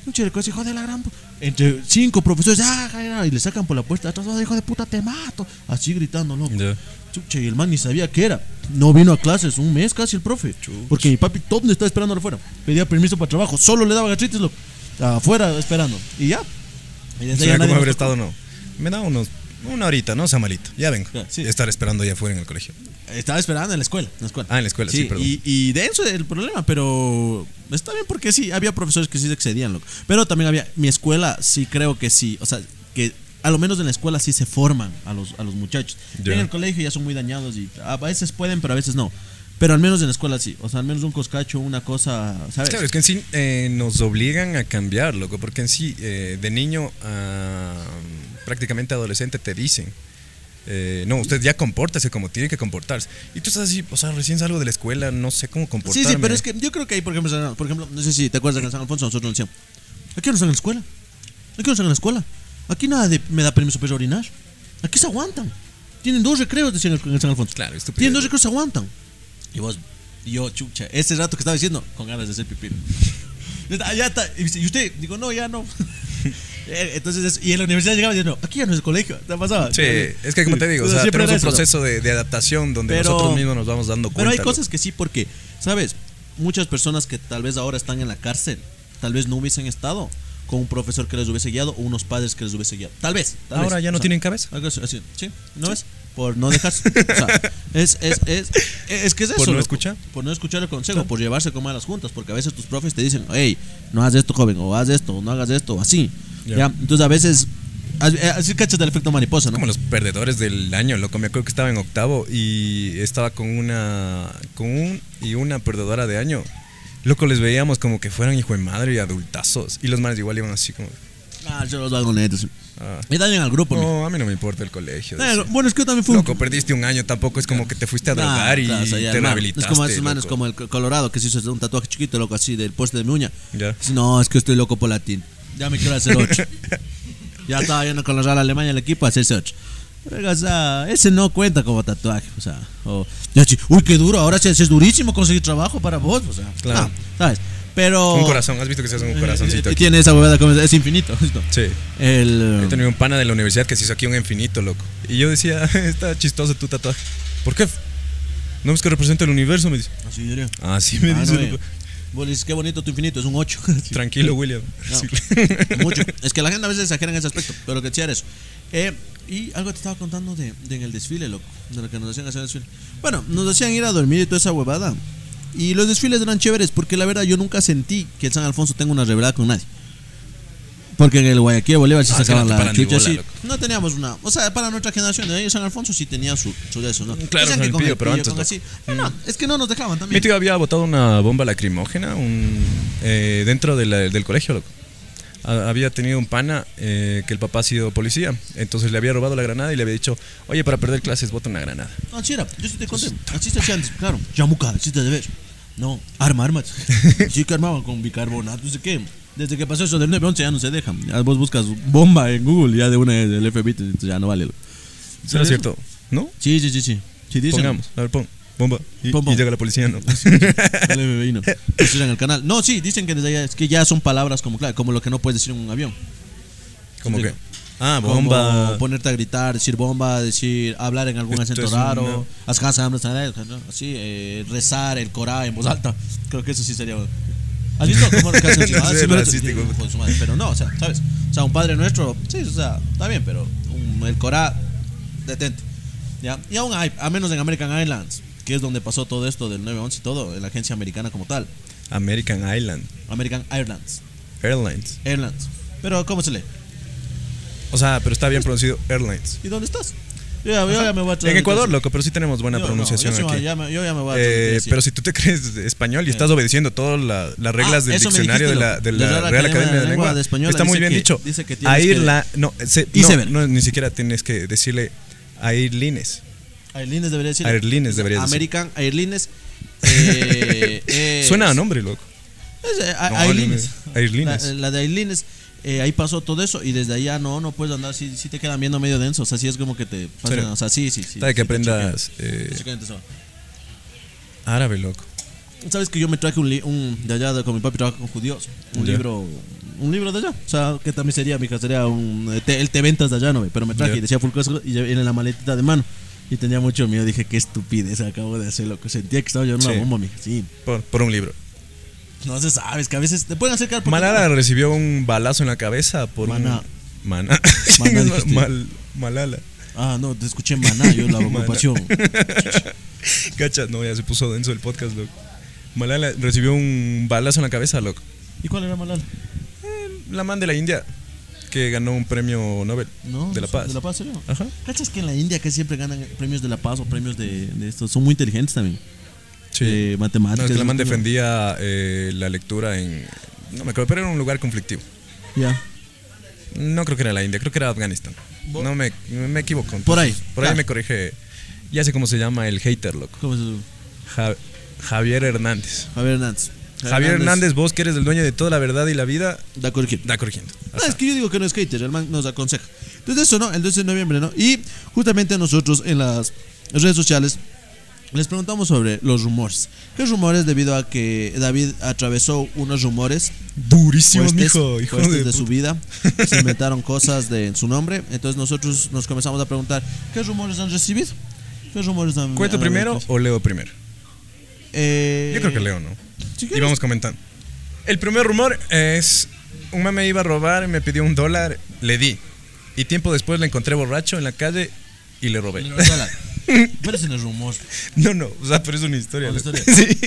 El coche, hijo de la gran. Entre cinco profesores, ah, y le sacan por la puerta atrás, "Oh, hijo de puta, te mato. Así gritando, loco. Ya. Chucha, y el man ni sabía qué era. No vino a clases un mes casi el profe. Porque mi papi todo estaba esperando afuera. Pedía permiso para trabajo. Solo le daba gastritis, loco. Afuera esperando. Y ya. Y desde ¿Sabes ahí cómo haber estado no? Me da unos una horita, ¿no? Sea malito. Ya vengo. Sí. Estar esperando allá afuera en el colegio. Estaba esperando en la escuela. En la escuela. Ah, en la escuela, sí, perdón. Y, y denso el problema, pero está bien porque sí, había profesores que sí se excedían, loco. Pero también había, mi escuela sí creo que sí, o sea, que a lo menos en la escuela sí se forman a los, a los muchachos. Ya. En el colegio ya son muy dañados y a veces pueden, pero a veces no. Pero al menos en la escuela sí, o sea, al menos un coscacho, una cosa, ¿sabes? Claro, es que en sí eh, nos obligan a cambiar, loco, porque en sí, eh, de niño a prácticamente adolescente te dicen, eh, no, usted ya compórtese como tiene que comportarse. Y tú estás así, o sea, recién salgo de la escuela, no sé cómo Sí, comportarme. sí, pero es que yo creo que ahí, por ejemplo, por ejemplo, no sé si te acuerdas que en San Alfonso nosotros nos decían, aquí no están en la escuela, aquí no están en la escuela, aquí nada de me da permiso para orinar, aquí se aguantan, tienen dos recreos, decían en San Alfonso, Claro, estúpido. tienen dos recreos, se aguantan. Y vos, yo, chucha, ese rato que estaba diciendo, con ganas de hacer pipí. Ya está, ¿y usted? Digo, no, ya no. Eh, Entonces, es- y en la universidad llegaba diciendo, aquí ya no es el colegio, ¿te ha pasado? Sí, es que como te digo, o sea, siempre tenemos un proceso de, de adaptación donde Pero- nosotros mismos nos vamos dando cuenta. Pero hay cosas que sí, porque, ¿sabes? Muchas personas que tal vez ahora están en la cárcel, tal vez no hubiesen estado con un profesor que les hubiese guiado o unos padres que les hubiese guiado. Tal vez. tal Ahora vez. ya no O sea, tienen cabeza. así, ¿sí? ¿No es? Por no dejarse. o sea, es, es, es, es que es eso. Por no loco. escuchar. Por no escuchar el consejo, por llevarse como a las juntas, porque a veces tus profes te dicen, hey, no hagas esto, joven, o haz esto, o no hagas esto, o así. Ya. ¿ya? Entonces a veces. Así así cachas del efecto mariposa, ¿no? Como los perdedores del año, loco. Me acuerdo que estaba en octavo y estaba con una. con un y una perdedora de año. Loco, les veíamos como que fueran hijo de madre y adultazos. Y los manes igual iban así como. Ah, yo los hago netos. Ah, Me dañan al grupo, no, a mí no me importa el colegio. Bueno, es que yo también fui Loco, perdiste un año, tampoco es como que te fuiste a Nah, drogar y claro, o sea, ya, te man, rehabilitaste. Es como esos manes loco. como el Colorado que se hizo un tatuaje chiquito, loco, así del poste de mi uña. Ya. No, es que estoy loco por latín. Ya me quiero hacer ocho. ya estaba yendo con la Real Alemania el equipo a hacerse ocho. O sea, ese no cuenta como tatuaje. O sea, o, uy, qué duro. Ahora sí es durísimo conseguir trabajo para vos. O sea, Claro. no, ¿sabes? Pero. Un corazón, ¿has visto que se hace un corazoncito Eh, aquí? Tiene esa huevada como es infinito. ¿no? Sí. El. He tenido un pana de la universidad que se hizo aquí un infinito, loco. Y yo decía, está chistoso tu tatuaje. ¿Por qué? No es que representa el universo, me dice. Así diría. Ah, sí, me Ah, dice. no, eh. Vos dices, qué bonito tu infinito, es un 8. Tranquilo, William. No, Sí. mucho. Es que la gente a veces exagera en ese aspecto, pero que decía eso. Eh, y algo te estaba contando de, de en el desfile, loco. De lo que nos hacían hacer el desfile. Bueno, nos hacían ir a dormir y toda esa huevada. Y los desfiles eran chéveres porque la verdad yo nunca sentí que el San Alfonso tenga una revelada con nadie. Porque en el Guayaquil Bolívar sí Ah, es que sacaban no la chucha así. No teníamos una. O sea, para nuestra generación de ahí, San Alfonso sí tenía su, su de eso, ¿no? Claro, con el con pillo, pero pillo, antes con no. así. No, no, es que no nos dejaban Mi también. tío había botado una bomba lacrimógena un, eh, dentro de la- del colegio, loco. Ha- Había tenido un pana eh, que el papá ha sido policía, entonces le había robado la granada y le había dicho, oye, para perder clases, bota una granada. No, sí era, yo sí te conté. Así se hacía antes, claro. Yamuca, así te debes. No, arma, armas. Sí que armaban con bicarbonato, no sé qué. Desde que pasó eso del 911 ya no se dejan. Ya vos buscas bomba en Google, ya de una del FBI, ya no vale. ¿Será cierto? ¿No? Sí, sí, sí, sí. Sí, dicen. Pongamos, a ver, pon, bomba. Y, y llega la policía, ¿no? No. Eso en el canal. No, sí, dicen que desde allá es que ya son palabras como, claro, como lo que no puedes decir en un avión. Como Sí. que, ah, Como bomba. ponerte a gritar, decir bomba, decir, hablar en algún acento raro, así, eh, rezar el Corán en voz alta. Creo que eso sí sería. ¿Has visto cómo lo que hacen? No Ah, sí, pero- madre, Pero no, o sea, ¿sabes? O sea, un padre nuestro, sí, o sea, está bien, pero un- el Corán, detente. ¿Ya? Y aún hay, a menos en American Islands, que es donde pasó todo esto del 911 y todo, en la agencia americana como tal. American Island American Airlines. Airlines. Airlines. Pero, ¿cómo se lee? O sea, pero está bien pronunciado Airlines. ¿Y dónde estás? Yo ya, yo ya me voy a En. Ecuador, loco, pero sí tenemos buena Yo no, pronunciación yo, aquí. ya me- yo ya me voy a Eh, pero si tú te crees español y estás obedeciendo todas la- las reglas Ah, del diccionario de la, de La la Real Academia de de Lengua, Española está muy bien que- dicho. dice que tienes a ir que- la, no, se- no, ni siquiera tienes que decirle Airlines. Airlines debería decir. Airlines debería decir. American Airlines. eh, eh, Suena a nombre, loco. Es, eh, a- No, Ailines. Ailines. La, la de Ailines. eh, ahí pasó todo eso y desde allá no, no puedes andar, si, te quedan viendo medio denso, o sea, sí es como que te pasan, ¿Serio? o sea, sí, sí, sí. Sabe que sí aprendas eh, árabe, loco. Sabes que yo me traje un, li- un de allá, de- con mi papi trabaja con judíos, un libro, un libro de allá, o sea, que también sería, mi sería un, te- el te ventas de allá, ¿no? Pero me traje y decía full y en la maletita de mano. Y tenía mucho miedo, dije, qué estupidez acabo de hacer, loco. Sentía que estaba llevando Sí. una bomba, mija. Sí. Por, por un libro. No se sabe, es que a veces te pueden acercar por Malala recibió un balazo en la cabeza por Maná. un. Maná. Maná. Mal, Malala. Ah, no, te escuché maná, yo la ocupación. Cacha, no, ya se puso denso el podcast, loco. Malala recibió un balazo en la cabeza, loco. ¿Y cuál era Malala? La man de la India que ganó un premio Nobel No, de la Paz. ¿De la Paz, serio? Ajá. ¿Cachas que en la India que siempre ganan premios de la Paz o premios de, de estos? Son muy inteligentes también. Sí. De No, matemáticas. la man ¿no? defendía eh, la lectura en. No me acuerdo, pero era un lugar conflictivo. Ya. No creo que era la India, creo que era Afganistán. No me, me equivoco. Por ahí, Por ahí me corrige. Ya sé cómo se llama el hater, loco. Javier Hernández. Javier Hernández. Javier Hernández, vos que eres el dueño de toda la verdad y la vida, Da corregir. da corrigiendo. No, es que yo digo que no es hater, el man nos aconseja. Entonces eso, ¿no? El 12 de noviembre, ¿no? Y justamente nosotros en las redes sociales les preguntamos sobre los rumores. ¿Qué rumores debido a que David atravesó unos rumores Durísimo, fuertes, mijo, hijo fuertes de, de, puta. su vida? Se inventaron cosas de en su nombre. Entonces nosotros nos comenzamos a preguntar, ¿qué rumores han recibido? ¿Qué rumores han ¿Cuento primero o leo primero? Eh, Yo creo que leo, ¿no? Si Y vamos comentando. El primer rumor es: un mame iba a robar, me pidió un dólar, le di. Y tiempo después le encontré borracho en la calle y le robé. Pero es en el rumor. No, no, o sea, pero es una historia. Una historia. Sí.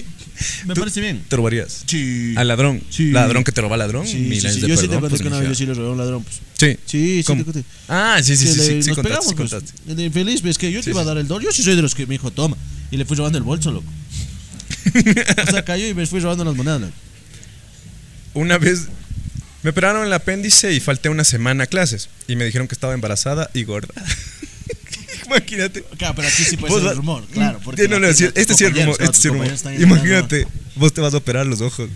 Me ¿Tú parece bien. ¿Te robarías? Sí. Al ladrón. Sí. Ladrón que te roba ladrón. Sí, sí, sí. de Yo sí te conté pues, que una vez yo sí le robé a un ladrón. Pues. Sí. Sí, sí ¿Cómo? te conté. Ah, sí, sí, sí, le- sí, sí, nos contaste, pegamos, sí pues. contaste. De infeliz, pues, que yo Sí, te iba a dar el dólar. Yo sí soy de los que me dijo, toma. Y le fui robando el bolso, loco. o sea, cayó y me fui robando las monedas, loco. Una vez me operaron el apéndice y falté una semana a clases. Y me dijeron que estaba embarazada y gorda. Imagínate. Claro, pero aquí sí puede ser el rumor, claro. Porque no, no, sí, este sí es rumor. Este sí rumor. Imagínate, vos te vas a operar los ojos.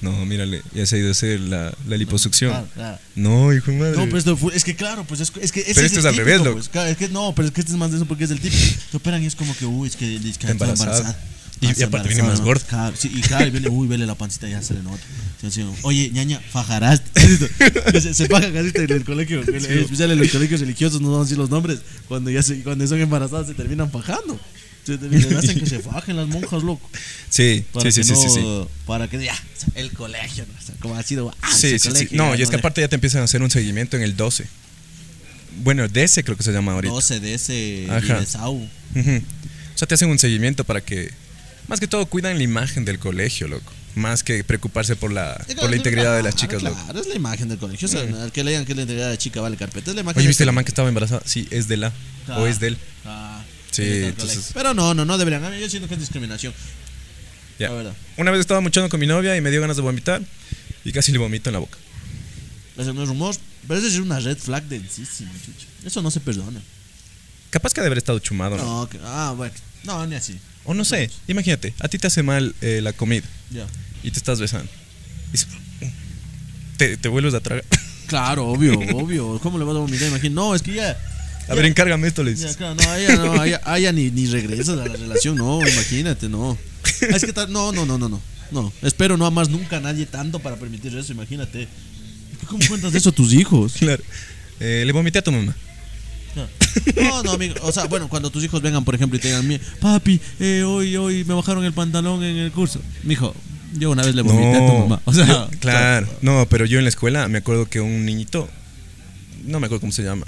No, mírale, ya se ha ido a hacer la, la liposucción. Claro, claro. No, hijo de madre. No, pero esto fue- es que claro, pues es, es que ese Pero es esto el es al típico, revés, loco. pues, claro, es que no, pero es que este es más de eso porque es el típico. Te operan y es como que, uy, es que, es que Está embarazada. Y- y aparte viene más. Claro, sí, y claro, y viene, uy, vele la pancita, ya se le nota. Oye, ñaña, fajarás. se, se paga casi en el colegio, en, especial en los colegios religiosos, no vamos a decir los nombres. Cuando ya se, cuando son embarazadas se terminan fajando. Se terminan, hacen que se fajen las monjas, loco. Sí, Para sí, sí, que sí, no, sí, sí. Para que ya, el colegio, ¿no? O sea, como ha sido. ah, Sí, sí, No, y es que aparte ya te empiezan a hacer un seguimiento en el 12. Bueno, DS creo que se llama ahorita. 12 de ese Ajá. y de Sau. Ujú. O sea, te hacen un seguimiento para que, más que todo, cuidan la imagen del colegio, loco. Más que preocuparse por la, por la integridad de las chicas, claro, loco. Claro, es la imagen del colegio. O sea, al que le digan que la integridad de chica vale carpeta, es la imagen Oye, del ¿viste la man que estaba embarazada? Sí, es de la. Ah. O es de él. Ah, Sí, es del entonces-. Pero no, no, no deberían. Yo siento que es discriminación. Ya. La verdad. Una vez estaba muchando con mi novia y me dio ganas de vomitar y casi le vomito en la boca. Ese no es rumor. Pero eso es una red flag densísima, chucho. Eso no se perdona. Capaz que de haber estado chumado, ¿no? No, que- ah, bueno. No, ni así. O no sé, imagínate, a ti te hace mal eh, la comida Ya. y te estás besando. Y se- te, te vuelves a tragar. Claro, obvio, obvio. ¿Cómo le vas a vomitar? Imagino. No, es que ya. A ver, encárgame esto, le Ya, dices. claro, no, allá no, allá, allá ni, ni regresas a la relación, no, imagínate, no. Ah, Es que tal- no, no, no, no, no. No, espero no amas nunca a nadie tanto para permitir eso, imagínate. ¿Cómo cuentas de eso a tus hijos? Claro. Eh, le vomité a tu mamá. No, no, amigo. O sea, bueno, cuando tus hijos vengan, por ejemplo, y te digan, "Mi- papi, eh, hoy, hoy me bajaron el pantalón en el curso. Mijo, yo una vez le vomité a tu mamá. O sea, yo- claro. No, pero yo en la escuela me acuerdo que un niñito, no me acuerdo cómo se llama,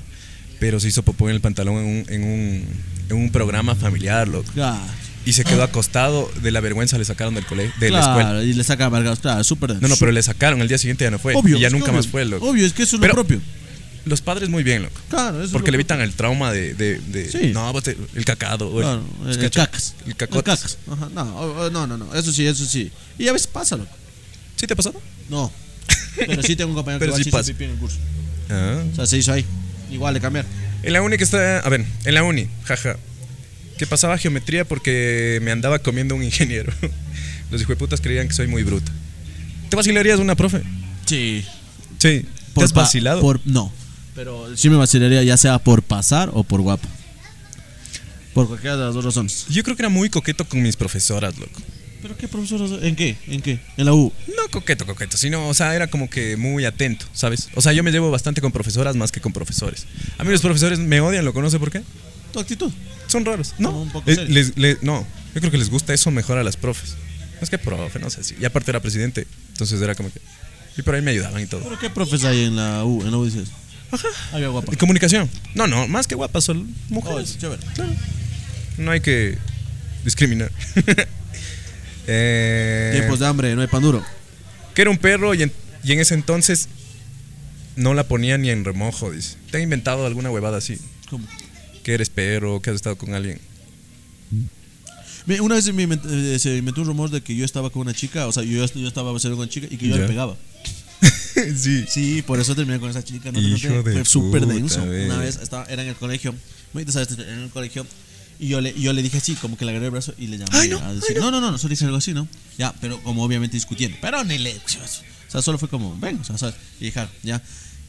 pero se hizo popó en el pantalón en un, en un, en un programa familiar, loco. Ya, Y se quedó acostado, de la vergüenza le sacaron del colegio, de la claro, escuela. y le saca amargados, claro, súper. No, no, pero le sacaron, el día siguiente ya no fue. obvio, y ya nunca obvio, más fue, loco. Obvio, es que eso es Pero- lo propio. Los padres muy bien, loco. Claro, eso es Porque lo le evitan el trauma de, de, de- Sí. no, te- el cacado. el- Claro, el, el cacas. El. El cacas. Ajá, no, no, no, no, eso sí, eso sí. Y a veces pasa, loco. ¿Sí te ha pasado? No. Pero sí tengo un compañero Pero que sí pasa. pipí en el curso. Ah. O sea, se hizo ahí. Igual de cambiar. En la uni que está. A ver, en la uni, jaja. Que pasaba geometría porque me andaba comiendo un ingeniero. Los hijueputas creían que soy muy bruto. ¿Te vacilarías una profe? Sí. Sí. ¿Te has vacilado? Por, no. Pero sí me vacilaría ya sea por pasar o por guapo. Por cualquiera de las dos razones. Yo creo que era muy coqueto con mis profesoras, loco. ¿Pero qué profesoras? ¿En qué? ¿En qué? En la U. No coqueto, coqueto, sino, o sea, era como que muy atento, ¿sabes? O sea, yo me llevo bastante con profesoras más que con profesores. A mí los profesores me odian, ¿lo conoce por qué? Tu actitud. Son raros, ¿no? Un poco Les- serio. les- les- no, yo creo que les gusta eso mejor a las profes. No es que profe, no sé si. Y aparte era presidente, entonces era como que. Y por ahí me ayudaban y todo. ¿Pero qué profes hay en la U? En la U dices. Ajá. Había guapa. Y comunicación. No, no, más que guapas, son Oh, mujeres. chévere. No hay que discriminar. eh, Tiempos de hambre, no hay pan duro. que era un perro y en, y en ese entonces no la ponía ni en remojo, dice. ¿Te han inventado alguna huevada así? ¿Cómo? Que eres perro, que has estado con alguien. Una vez se me invent- eh, se inventó un rumor de que yo estaba con una chica, o sea, yo, yo estaba con una chica y que yo le pegaba. sí. Sí, por eso terminé con esa chica. No, Hijo de fue súper denso. Una vez estaba, era en el colegio, muy sabes, en el colegio, y yo le, yo le dije así, como que le agarré el brazo y le llamé Ay, no, a decir, no, no, no, no, solo dije algo así, ¿no? Ya, pero como obviamente discutiendo, pero ni le. O sea, solo fue como, ven, o sea, ¿sabes? Y hija, ya.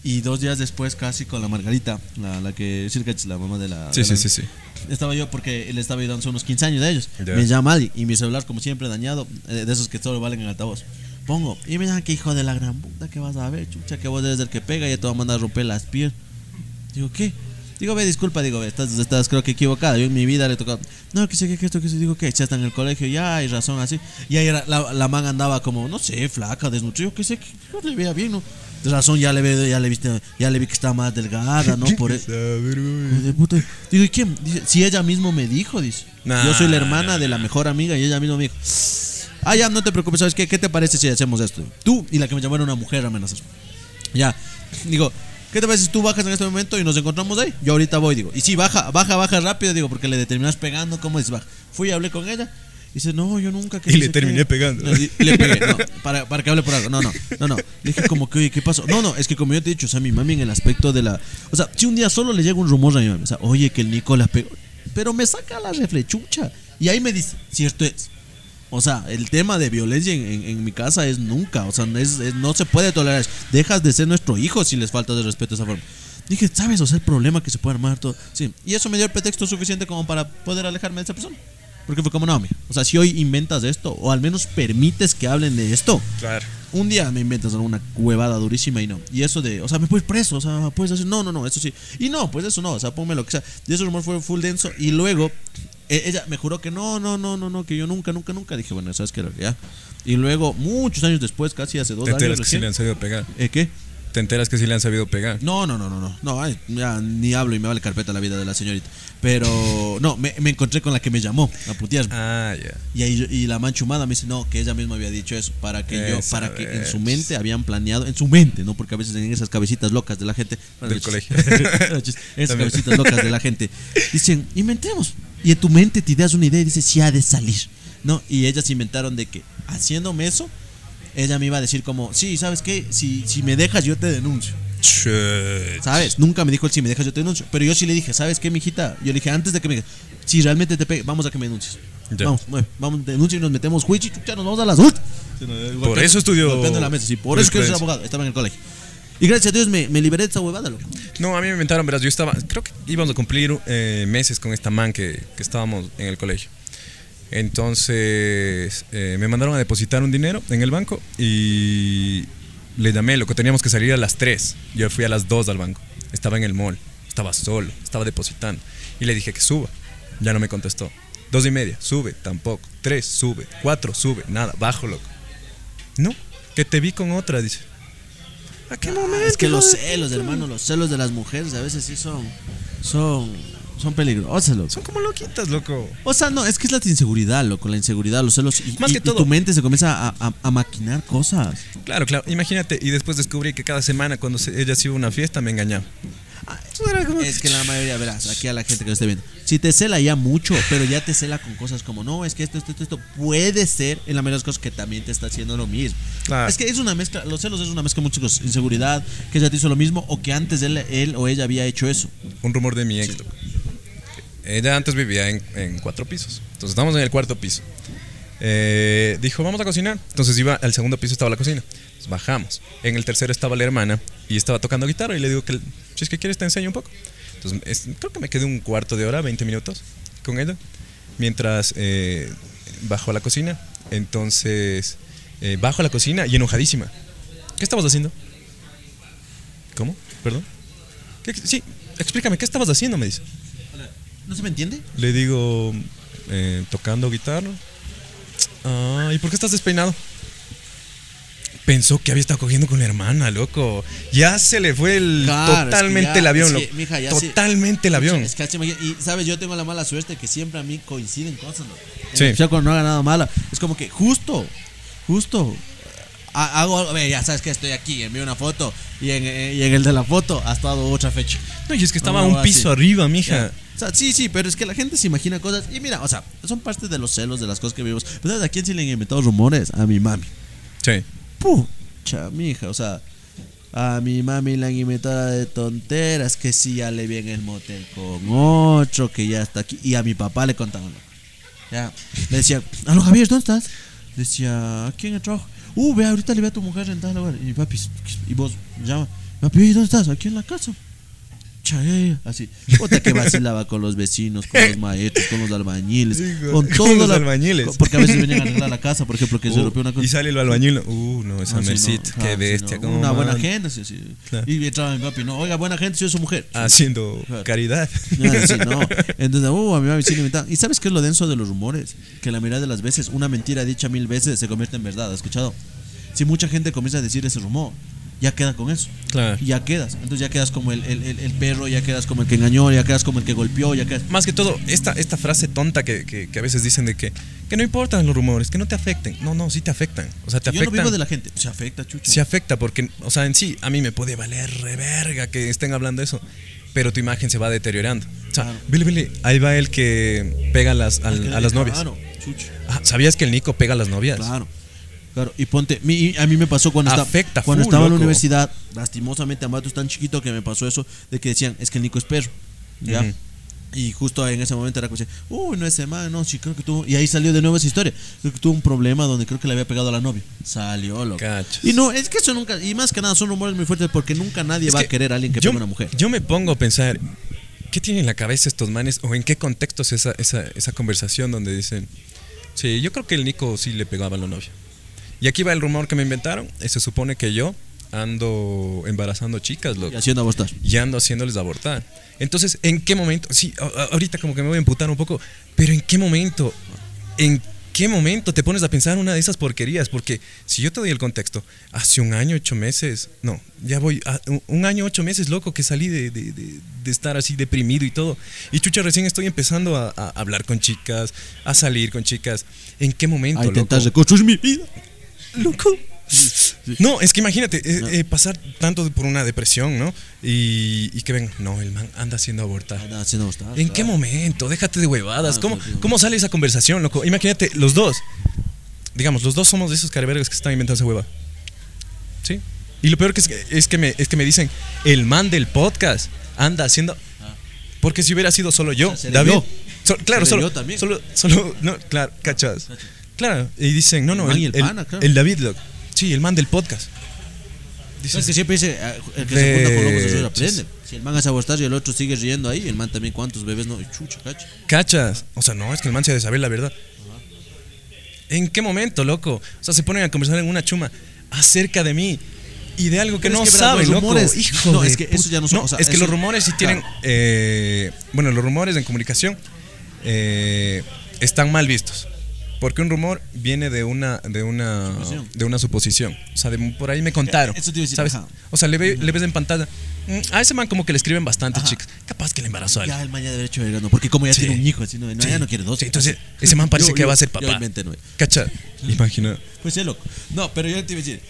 Y dos días después, casi con la Margarita, la, la que, es la mamá de la. Sí, de sí, la- sí, sí. estaba yo porque él estaba ayudando hace unos 15 años de ellos. Ya. Me llama Ali y mi celular, como siempre, dañado, eh, de esos que solo valen en altavoz. Pongo, y me llaman que hijo de la gran puta que vas a ver, chucha, que vos eres el que pega y ya te va a mandar a romper las piernas. Digo, ¿qué? Digo, ve, disculpa, digo, ve, estás, estás creo que equivocada. Yo en mi vida le he tocado, no, que sé que esto, que se digo, que ya está en el colegio, ya hay razón así. Y ahí era, la, la man andaba como, no sé, flaca, desnutrida, que sé, que no le veía bien, ¿no? De razón, ya le, ve, ya le, viste, ya le vi que está más delgada, ¿no? Por e- puta. Digo, ¿y quién? Dice, si ella mismo me dijo, dice. Nah, Yo soy la hermana de la mejor amiga y ella mismo me dijo. Ah, ya, no te preocupes, ¿sabes qué? ¿Qué te parece si hacemos esto? Tú y la que me llamó era una mujer amenazas. Ya. Digo, ¿qué te parece si tú bajas en este momento y nos encontramos ahí? Yo ahorita voy, digo. Y sí, baja, baja, baja rápido, digo, porque le terminas pegando, ¿cómo dices? Baja. Fui y hablé con ella. Y dice, no, yo nunca. que Y le terminé qué". pegando. No, y- y le pegué, no, para, para que hable por algo. No, no, no, no. Le dije como que, oye, ¿qué pasó? No, no, es que como yo te he dicho, o sea, mi mami en el aspecto de la. O sea, si un día solo le llega un rumor a mi mami, o sea, oye, que el Nico la pegó. Pero me saca la reflechucha. Y ahí me dice, cierto es. O sea, el tema de violencia en, en- en mi casa es nunca. O sea, no es- es- no se puede tolerar. eso. Dejas de ser nuestro hijo si les falta de respeto de esa forma. Dije, ¿sabes? O sea, el problema que se puede armar todo. Sí. Y eso me dio el pretexto suficiente como para poder alejarme de esa persona. Porque fue como, no, mira. O sea, si hoy inventas esto, o al menos permites que hablen de esto, Claro. un día me inventas alguna huevada durísima y no. Y eso de, o sea, me puedes preso, o sea, puedes decir, no, no, no, eso sí. Y no, pues eso no, o sea, ponme lo que sea. Y ese rumor fue full denso. Y luego, ella me juró que no, no, no, no, no, que yo nunca, nunca, nunca. Dije, bueno, ¿sabes qué? Ya. Y luego, muchos años después, casi hace dos Te años. que sí le han sabido pegar. ¿Eh, ¿Qué? Te enteras que sí le han sabido pegar. No, no, no, no, no. No, ay, ya ni hablo y me vale carpeta la vida de la señorita. Pero, no, me, me encontré con la que me llamó a putearme. Ah, ya. Y, ahí yo- y la manchumada me dice, no, que ella misma había dicho eso, para que yo, para que en su mente habían planeado, en su mente, ¿no? Porque a veces en esas cabecitas locas de la gente, Del colegio. esas También. cabecitas locas de la gente, dicen, inventemos. Y en tu mente te ideas una idea y dices, sí ha de salir, ¿no? Y ellas inventaron de que haciéndome eso, ella me iba a decir como, sí, ¿sabes qué? Si, si me dejas yo te denuncio. Chut. ¿Sabes? Nunca me dijo el si me dejas yo te denuncio. Pero yo sí le dije, ¿sabes qué, mijita? Yo le dije, antes de que me digas, si realmente te pegue, vamos a que me denuncies. Ya. Vamos, mueve, vamos, denuncia y nos metemos juicio, chucha, nos vamos a las ult. Por eso estudió la mesa, sí, por eso ser jurisprudencia. abogado. Estaba en el colegio. Y gracias a Dios me, me liberé de esa huevada, loco. No, a mí me inventaron, verás, yo estaba, creo que íbamos a cumplir eh, meses con esta man que, que estábamos en el colegio. Entonces eh, me mandaron a depositar un dinero en el banco y le llamé, lo que teníamos que salir a las 3. Yo fui a las 2 al banco. Estaba en el mall, estaba solo, estaba depositando. Y le dije que suba. Ya no me contestó. Dos y media, sube, tampoco. Tres, sube. Cuatro, sube. Nada, bajo, loco. No, que te vi con otra, dice. ¿A qué momento? Ah, Es que los celos, hermano, los celos de las mujeres a veces sí son. Son. Son peligrosos, loco. Son como loquitas, loco. O sea, no, es que es la inseguridad, loco, la inseguridad, los celos. Y, Más y- que y todo. tu mente se comienza a, a- a maquinar cosas. Claro, claro. Imagínate, y después descubrí que cada semana cuando se- ella se iba a una fiesta me engañaba. Es que la mayoría, verás, aquí a la gente que lo esté viendo, si te cela ya mucho, pero ya te cela con cosas como, no, es que esto, esto, esto, esto, puede ser en la mayoría de las cosas que también te está haciendo lo mismo. Claro. Es que es una mezcla, los celos es una mezcla de muchas cosas, inseguridad, que ella te hizo lo mismo o que antes él, él o ella había hecho eso. Un rumor de mi ex. loco. Ella antes vivía en, en cuatro pisos. Entonces estamos en el cuarto piso. eh, dijo, vamos a cocinar. Entonces iba, al segundo piso estaba la cocina. Bajamos. En el tercero estaba la hermana y estaba tocando guitarra y le digo que, si es que quieres te enseño un poco. Entonces es- creo que me quedé un cuarto de hora, 20 minutos con ella, mientras eh, bajo a la cocina. Entonces eh, bajo a la cocina y enojadísima. ¿Qué estabas haciendo? ¿Cómo? ¿Perdón? ¿Qué- sí, explícame, ¿qué estabas haciendo? Me dice. ¿No se me entiende? Le digo, eh, tocando guitarra. Ah, ¿y por qué estás despeinado? Pensó que había estado cogiendo con la hermana, loco. Ya se le fue el Claro, es que totalmente ya- el avión, es que, loco. mija, se- totalmente el avión. Es que, y sabes, yo tengo la mala suerte que siempre a mí coinciden cosas, ¿no? Sí. O sea, cuando no haga nada mala, es como que justo, justo. Ha- Hago algo, ve, ya sabes que estoy aquí, envío una foto y en, eh, y en el de la foto ha estado otra fecha. No, y es que estaba No, un así. piso arriba, mija. O sea, sí, sí, pero es que la gente se imagina cosas. Y mira, o sea, son parte de los celos de las cosas que vivimos. Pero ¿sabes a quién se le han inventado rumores? A mi mami. Sí. Pucha, mija, o sea, a mi mami la han inventado de tonteras, que sí ya le vi en el motel con otro, que ya está aquí. Y a mi papá le contaban. loco. Ya, le decía, aló Javier, ¿dónde estás? Decía, aquí en el trabajo. Uh, ve, ahorita le ve a tu mujer lugar. Y papi, y vos, llama, papi, "Oye, ¿dónde estás? Aquí en la casa. Así, puta que vacilaba con los vecinos, con los maestros, con los albañiles, Sí, con- con con todos los albañiles. Porque a veces venían a arreglar la casa, por ejemplo, que se Uh, rompió una cosa. y sale el albañil. Uh, no, esa Ah, sí, no, qué ah, sí, bestia. no. Una buena manda. gente, sí, sí. Claro. Y entraba mi papi, no, oiga, buena gente, soy su mujer. Haciendo Claro. caridad. Ah, no. Entonces, uh, a mi mami sí le. ¿Y sabes qué es lo denso de los rumores? Que la mayoría de las veces, una mentira dicha mil veces se convierte en verdad, ¿has escuchado? Si mucha gente comienza a decir ese rumor, ya queda con eso. Claro. Y ya quedas. Entonces ya quedas como el, el, el- el perro, ya quedas como el que engañó, ya quedas como el que golpeó, ya quedas... Más que todo, esta, esta frase tonta que, que, que a veces dicen de que, que no importan los rumores, que no te afecten. No, no, sí te afectan. O sea, te Yo no afectan. vivo de la gente. Se afecta, chucho. Sí afecta porque, o sea, en sí, a mí me puede valer reverga que estén hablando eso, pero tu imagen se va deteriorando. O sea, Claro. Billy, Billy, ahí va el que pega las, al- a las novias. Claro, chucho. Ah, ¿Sabías que el Nico pega a las novias? Claro. Claro, y ponte, mi- a mí me pasó cuando, esta- Afecta cuando full, estaba en la loco. universidad, lastimosamente Ambato es tan chiquito que me pasó eso, de que decían, es que el Nico es perro, ¿ya? Ujú. Y justo en ese momento era como, decir, uy, no ese man, no, sí, creo que tuvo, y ahí salió de nuevo esa historia, creo que tuvo un problema donde creo que le había pegado a la novia, salió, loco. Cachas. Y no, es que eso nunca, y más que nada son rumores muy fuertes porque nunca nadie Es va que a querer a alguien que yo, pegue a una mujer. Yo me pongo a pensar, ¿qué tienen en la cabeza estos manes o en qué contexto es esa, esa, esa conversación donde dicen, sí, yo creo que el Nico sí le pegaba a la novia? Y aquí va el rumor que me inventaron, eh, se supone que yo ando embarazando chicas, loco. Y haciendo apostar. y ando haciéndoles abortar. Entonces, ¿en qué momento? Sí, ahorita como que me voy a emputar un poco, pero ¿en qué momento? ¿En qué momento te pones a pensar una de esas porquerías? Porque si yo te doy el contexto, hace un año, ocho meses, no, ya voy, a- un- año, ocho meses, loco, que salí de, de- de- de estar así deprimido y todo. Y chucha, recién estoy empezando a, a hablar con chicas, a salir con chicas. ¿En qué momento? A intentar reconstruir mi vida. Loco. No, es que imagínate, eh, eh, pasar tanto por una depresión, ¿no? Y, y que ven, no, el man anda haciendo abortar. Anda haciendo apostar. ¿En qué momento? Déjate de huevadas. Ah, ¿Cómo, claro. ¿Cómo sale esa conversación, loco? Imagínate, los dos. Digamos, los dos somos de esos carevergas que están inventando esa hueva. ¿Sí? Y lo peor que es, que es que me, es que me dicen, el man del podcast anda haciendo... Porque si hubiera sido solo yo, O sea, seré David... yo. so- claro, solo, yo también. solo, solo, no, claro, cachas. Claro, y dicen, no, no, el, el el- pana, claro. el David, loco. Sí, el man del podcast. Es que siempre dice, ah, el que Ves. se junta con lobos de suelo aprende. Si el man hace apostar y el otro sigue riendo ahí, el man también cuántos bebés no, chucha, cacha. ¿Cachas? O sea, no, es que el man se ha de saber la verdad. ¿En qué momento, loco? O sea, se ponen a conversar en una chuma acerca de mí y de algo que Pero no es que, loco. rumores- Hijo no, de es que eso ya no son- o sea, es que eso- los rumores sí tienen. claro. eh, bueno, los rumores en comunicación eh, están mal vistos. Porque un rumor viene de una de una Suposición. de una suposición. O sea, de- por ahí me contaron. Eso te iba a decir, ¿sabes? ajá. O sea, le, ve- le ves en pantalla. "Mm, A ese man como que le escriben bastantes Ajá. chicas. Capaz que le embarazó a alguien. Ya el man ya debe hecho verga, no, porque como ya Sí. tiene un hijo, así no, no, Sí. ya no quiere dos. Sí, entonces, ese man parece Yo- que yo- va a ser yo papá. inventé, no. Cacha. Imagina. Pues sí, loco. No, pero yo te iba a decir.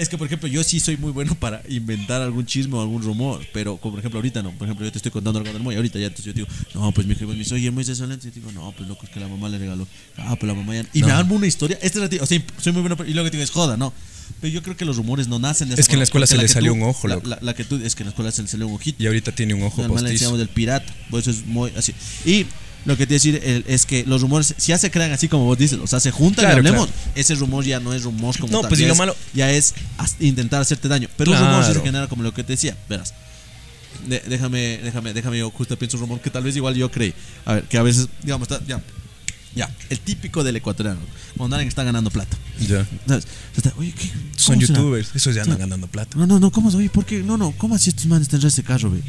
Es que, por ejemplo, yo sí soy muy bueno para inventar algún chisme o algún rumor, pero, como por ejemplo, ahorita no. Por ejemplo, yo te estoy contando algo del Moy, ahorita ya, entonces yo digo, no, pues mi hijo me dice, oye, Moy es. Y te digo, no, pues loco, es que la mamá le regaló. Ah, pues la mamá ya. Y me armo una historia. Este es la o sea, soy muy bueno, y luego te digo, es joda, no. Pero yo creo que los rumores no nacen de esa Es que en la escuela se la le salió tú- un ojo, la, loco. la- la que tú, es que en la escuela se le salió un ojito. Y ahorita tiene un ojo le postizo. decíamos del pirata. Por eso es muy así. Y Lo que te decir es que los rumores, si ya se crean así como vos dices, o sea, se juntan Claro, y hablemos, ese rumor ya no es rumor como No, tal, pues, y ya es- malo- Ya es intentar hacerte daño. Pero un rumor sí se Claro. genera como lo que te decía, verás. De- déjame, déjame, déjame, yo justo pienso un rumor que tal vez igual yo creí. A ver, que a veces, digamos, está, ya, ya, el típico del ecuatoriano, cuando alguien está ganando plata. Ya. ¿sabes? Está, Oye, ¿qué? Son youtubers, esos ya andan ganando plata. No, no, no, ¿cómo? Oye, ¿por qué? No, no, ¿cómo así estos manes tendrán ese carro, ve?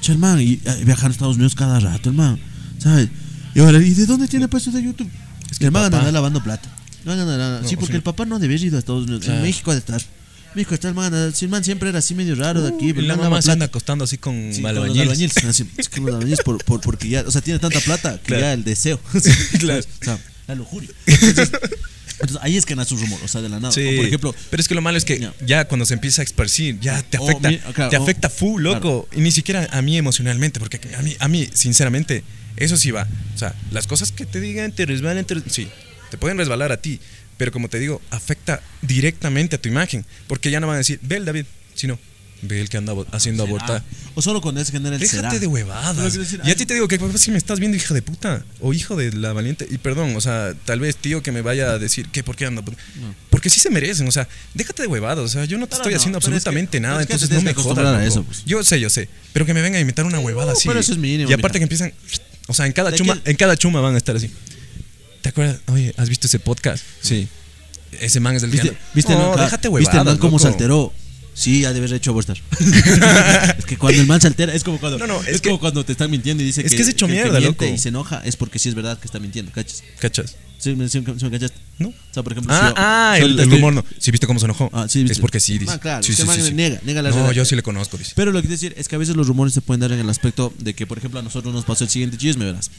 Che, el man, y eh, viajar a Estados Unidos cada rato, el man, ¿sabes? Y ahora, ¿y de dónde tiene puesto de YouTube? Es que el man anda lavando plata. No, no, no, no, No, sí, o porque sea- el papá no debe haber ido a Estados Unidos. En Claro. México ha de estar. México está el man, el man siempre era así medio raro de aquí, y pero el la mamá se anda acostando así con Sí, albañiles. es que los albañiles por, por- porque ya, o sea, tiene tanta plata que Claro. ya el deseo. Claro. O sea, la lujuria. Entonces, entonces, ahí es que nace un rumor, o sea, de la nada. Sí, O por ejemplo, pero es que lo malo es que Ya. ya, cuando se empieza a esparcir, ya te O afecta, mi- claro, te o- afecta full, loco. Y ni siquiera a mí emocionalmente, porque a mí, a mí, sinceramente, eso sí va. O sea, las cosas que te digan te resbalan, te sí, te pueden resbalar a ti, pero como te digo, afecta directamente a tu imagen, porque ya no van a decir, ve el David, sino, ve el que anda haciendo abortar. O solo cuando se genera el Déjate será. de huevadas. Decir, y a ti te digo que si me estás viendo hija de puta o hijo de la valiente. Y perdón, o sea, tal vez tío que me vaya a decir que por qué ando. Porque sí se merecen, o sea, déjate de huevadas. O sea, yo no te Pero estoy no, haciendo pero es que- absolutamente nada, entonces no me jodas. eso, pues. Yo sé, yo sé. Pero que me vengan a inventar una huevada así. pero eso es mínimo, Y aparte que empiezan. O sea, en cada ¿De chuma, en cada chuma van a estar así. ¿Te acuerdas? Oye, ¿has visto ese podcast? Sí. Ese man es del ¿Viste, que- viste, no, no, déjate ¿Viste el man huevadas, cómo se alteró? Sí, ha de haber hecho abortar. es que cuando el man se altera, es como cuando, No, no, es, es que- como cuando te están mintiendo y dice es que, que es hecho mierda, miente loco. y se enoja, es porque sí es verdad que está mintiendo, ¿cachas? ¿Cachas? ¿Sí, me- sí cachaste? ¿No? O sea, por ejemplo, Ah, si yo- ah, si el, rumor no. ¿Sí viste cómo se enojó? Ah, sí, viste. Es porque sí, dice. Ah, claro, sí, sí, man niega- niega la No, realidad. yo sí le conozco, dice. Pero lo que quiero decir es que a veces los rumores se pueden dar en el aspecto de que, por ejemplo, a nosotros nos pasó el siguiente chisme, verás.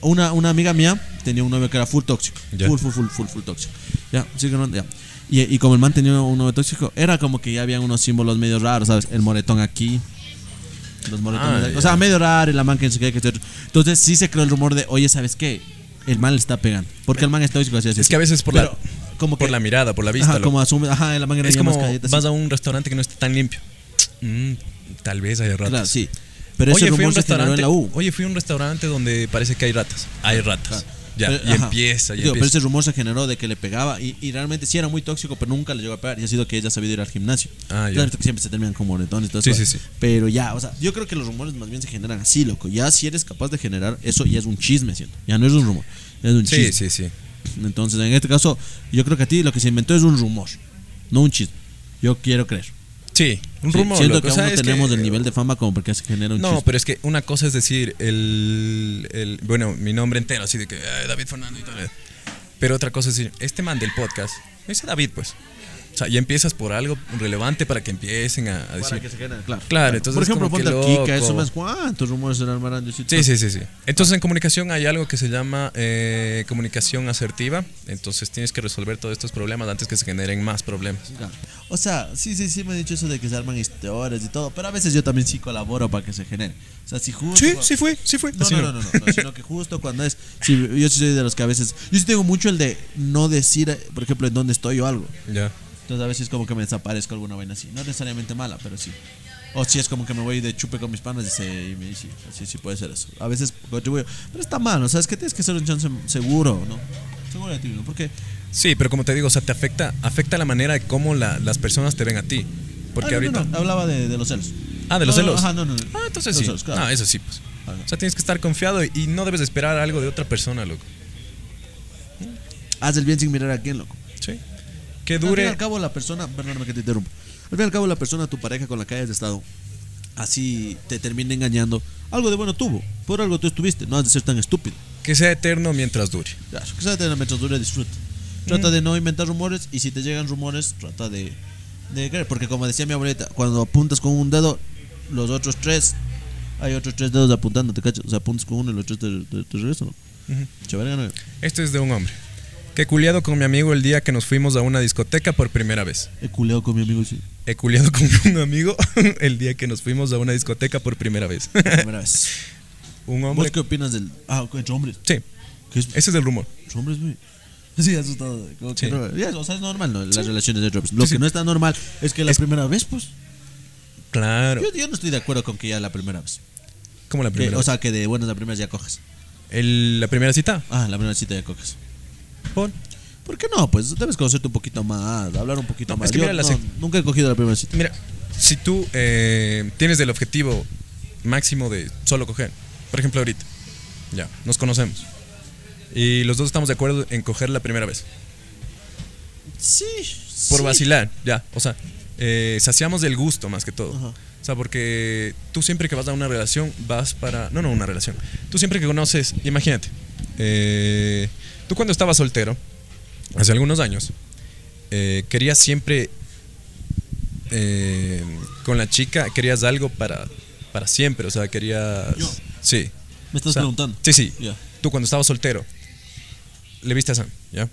Una, una amiga mía tenía un novio que era full tóxico. Ya. Full, full, full, full, full tóxico. Ya, sí que no, ya. Y, y como el man tenía un novio tóxico, era como que ya habían unos símbolos medio raros, ¿sabes? El moretón aquí. Los moretones. Ah, ya. o sea, medio raro y la man que se cree que... Entonces sí se creó el rumor de, oye, ¿sabes qué? El man le está pegando. Porque el man es tóxico, así así. Es que a veces por Pero, la como por que- la mirada, por la vista. Ajá, loco. como asume, ajá, el man era es como vas así. a un restaurante que no esté tan limpio. Mm, tal vez haya ratas. Claro, sí. Pero ese Oye, fui a rumor un se generó en restaurante. la U. Oye, fui a un restaurante donde parece que hay ratas. Hay ratas. Claro. Ya, Pero- y ajá. empieza, y Digo, pero empieza. ese rumor se generó de que le pegaba y, y realmente sí era muy tóxico, pero nunca le llegó a pegar. Y ha sido que ella ha sabido ir al gimnasio. Ah. Claro que siempre se terminan con moretones y todo Sí, eso. sí, sí. Pero ya, o sea, yo creo que los rumores más bien se generan así, loco. Ya si eres capaz de generar eso, ya es un chisme, siento. Ya no es un rumor, es un Sí, chisme. sí, sí. Entonces, en este caso, yo creo que a ti lo que se inventó es un rumor, no un chisme. Yo quiero creer. Sí, un Sí, rumor. siento que O sea, aún no tenemos que- el nivel de fama como porque se genera un No, chisme. pero es que una cosa es decir el, el- bueno, mi nombre entero, así de que "Ay, David Fernando y tal. Pero otra cosa es decir, este man del podcast, ese David, pues. O sea, ya empiezas por algo relevante para que empiecen a, a Para decir. que se genere, claro. Claro, entonces Por ejemplo, ponte aquí, que eso más cuántos rumores se armarán. Sí, sí, sí, sí. Entonces en comunicación hay algo que se llama eh, comunicación asertiva. Entonces tienes que resolver todos estos problemas antes que se generen más problemas. Claro. O sea, sí, sí, sí me han dicho eso de que se arman historias y todo, pero a veces yo también sí colaboro para que se genere. O sea, si justo... Sí, sí fue, sí fue. No, no, no, no, no, no, sino que justo cuando es... yo sí soy de los que a veces... Yo sí tengo mucho el de no decir, por ejemplo, en dónde estoy o algo. Ya. Entonces a veces como que me desaparezco alguna vaina así. No necesariamente mala, pero sí. O si es como que me voy de chupe con mis panas y, se, y me dice, sí, sí puede ser eso. A veces contribuyo. Pero está mal, o sea, es que tienes que ser un chance seguro, ¿no? Seguro de ti, ¿no? Porque... Sí, pero como te digo, o sea, te afecta, afecta la manera de cómo la- las personas te ven a ti. Porque Ah, no, no, ahorita. no, hablaba de, de los celos. Ah, de los No, no, celos. Ajá, no, no, no. Ah, entonces sí. celos, claro. No, eso sí, pues. Ajá. O sea, tienes que estar confiado y no debes esperar algo de otra persona, loco. Haz el bien sin mirar a quién, loco. Que Al fin y dure. al cabo, la persona, perdóname que te interrumpo. Al fin y al cabo, la persona, tu pareja con la que hayas estado, así te termina engañando. Algo de bueno tuvo. Por algo tú estuviste. No has de ser tan estúpido. Que sea eterno mientras dure. Claro, que sea de mientras dure, disfruta. Trata de no inventar rumores y si te llegan rumores, trata de, de creer. Porque como decía mi abuelita, cuando apuntas con un dedo, los otros tres, hay otros tres dedos apuntando, ¿te cachas? O sea, apuntas con uno y los tres te, te, te regresan. Chavarga, ¿no? Esto es de un hombre. Que culiado con mi amigo el día que nos fuimos a una discoteca por primera vez. He culeado con mi amigo, sí. He culiado con un amigo el día que nos fuimos a una discoteca por primera vez. Primera vez. un ¿Vos hombre. qué opinas del. Ah, entre hombres? Sí, ¿Qué es? ese es el rumor. Hombres, güey. Sí, asustado. Como que Sí. no- ya, o sea, es normal, ¿no? Las Sí. relaciones de hombres. Lo Sí, que sí. no está normal es que la Es- primera vez, pues. Claro. Yo, yo no estoy de acuerdo con que ya la primera vez. Como la Que- primera o vez. sea, que de buenas a primeras ya cojas. El- la primera cita. Ah, la primera cita de cocas. ¿Por? ¿Por qué no? Pues debes conocerte un poquito más, hablar un poquito No, más. es que Yo mira la no, nunca he cogido la primera cita. Mira, si tú eh, tienes el objetivo máximo de solo coger, por ejemplo ahorita, ya, nos conocemos. Y los dos estamos de acuerdo en coger la primera vez. Sí. Por sí. vacilar, ya. O sea, eh, saciamos del gusto más que todo. Ajá. O sea, porque tú siempre que vas a una relación vas para... No, no, una relación. Tú siempre que conoces, imagínate, eh, tú cuando estabas soltero, hace algunos años, eh, querías siempre, eh, con la chica, querías algo para, para siempre. O sea, querías... Yo. Sí. Me estás O sea, preguntando. Sí, sí. Tú cuando estabas soltero, le viste a Sam, ¿ya?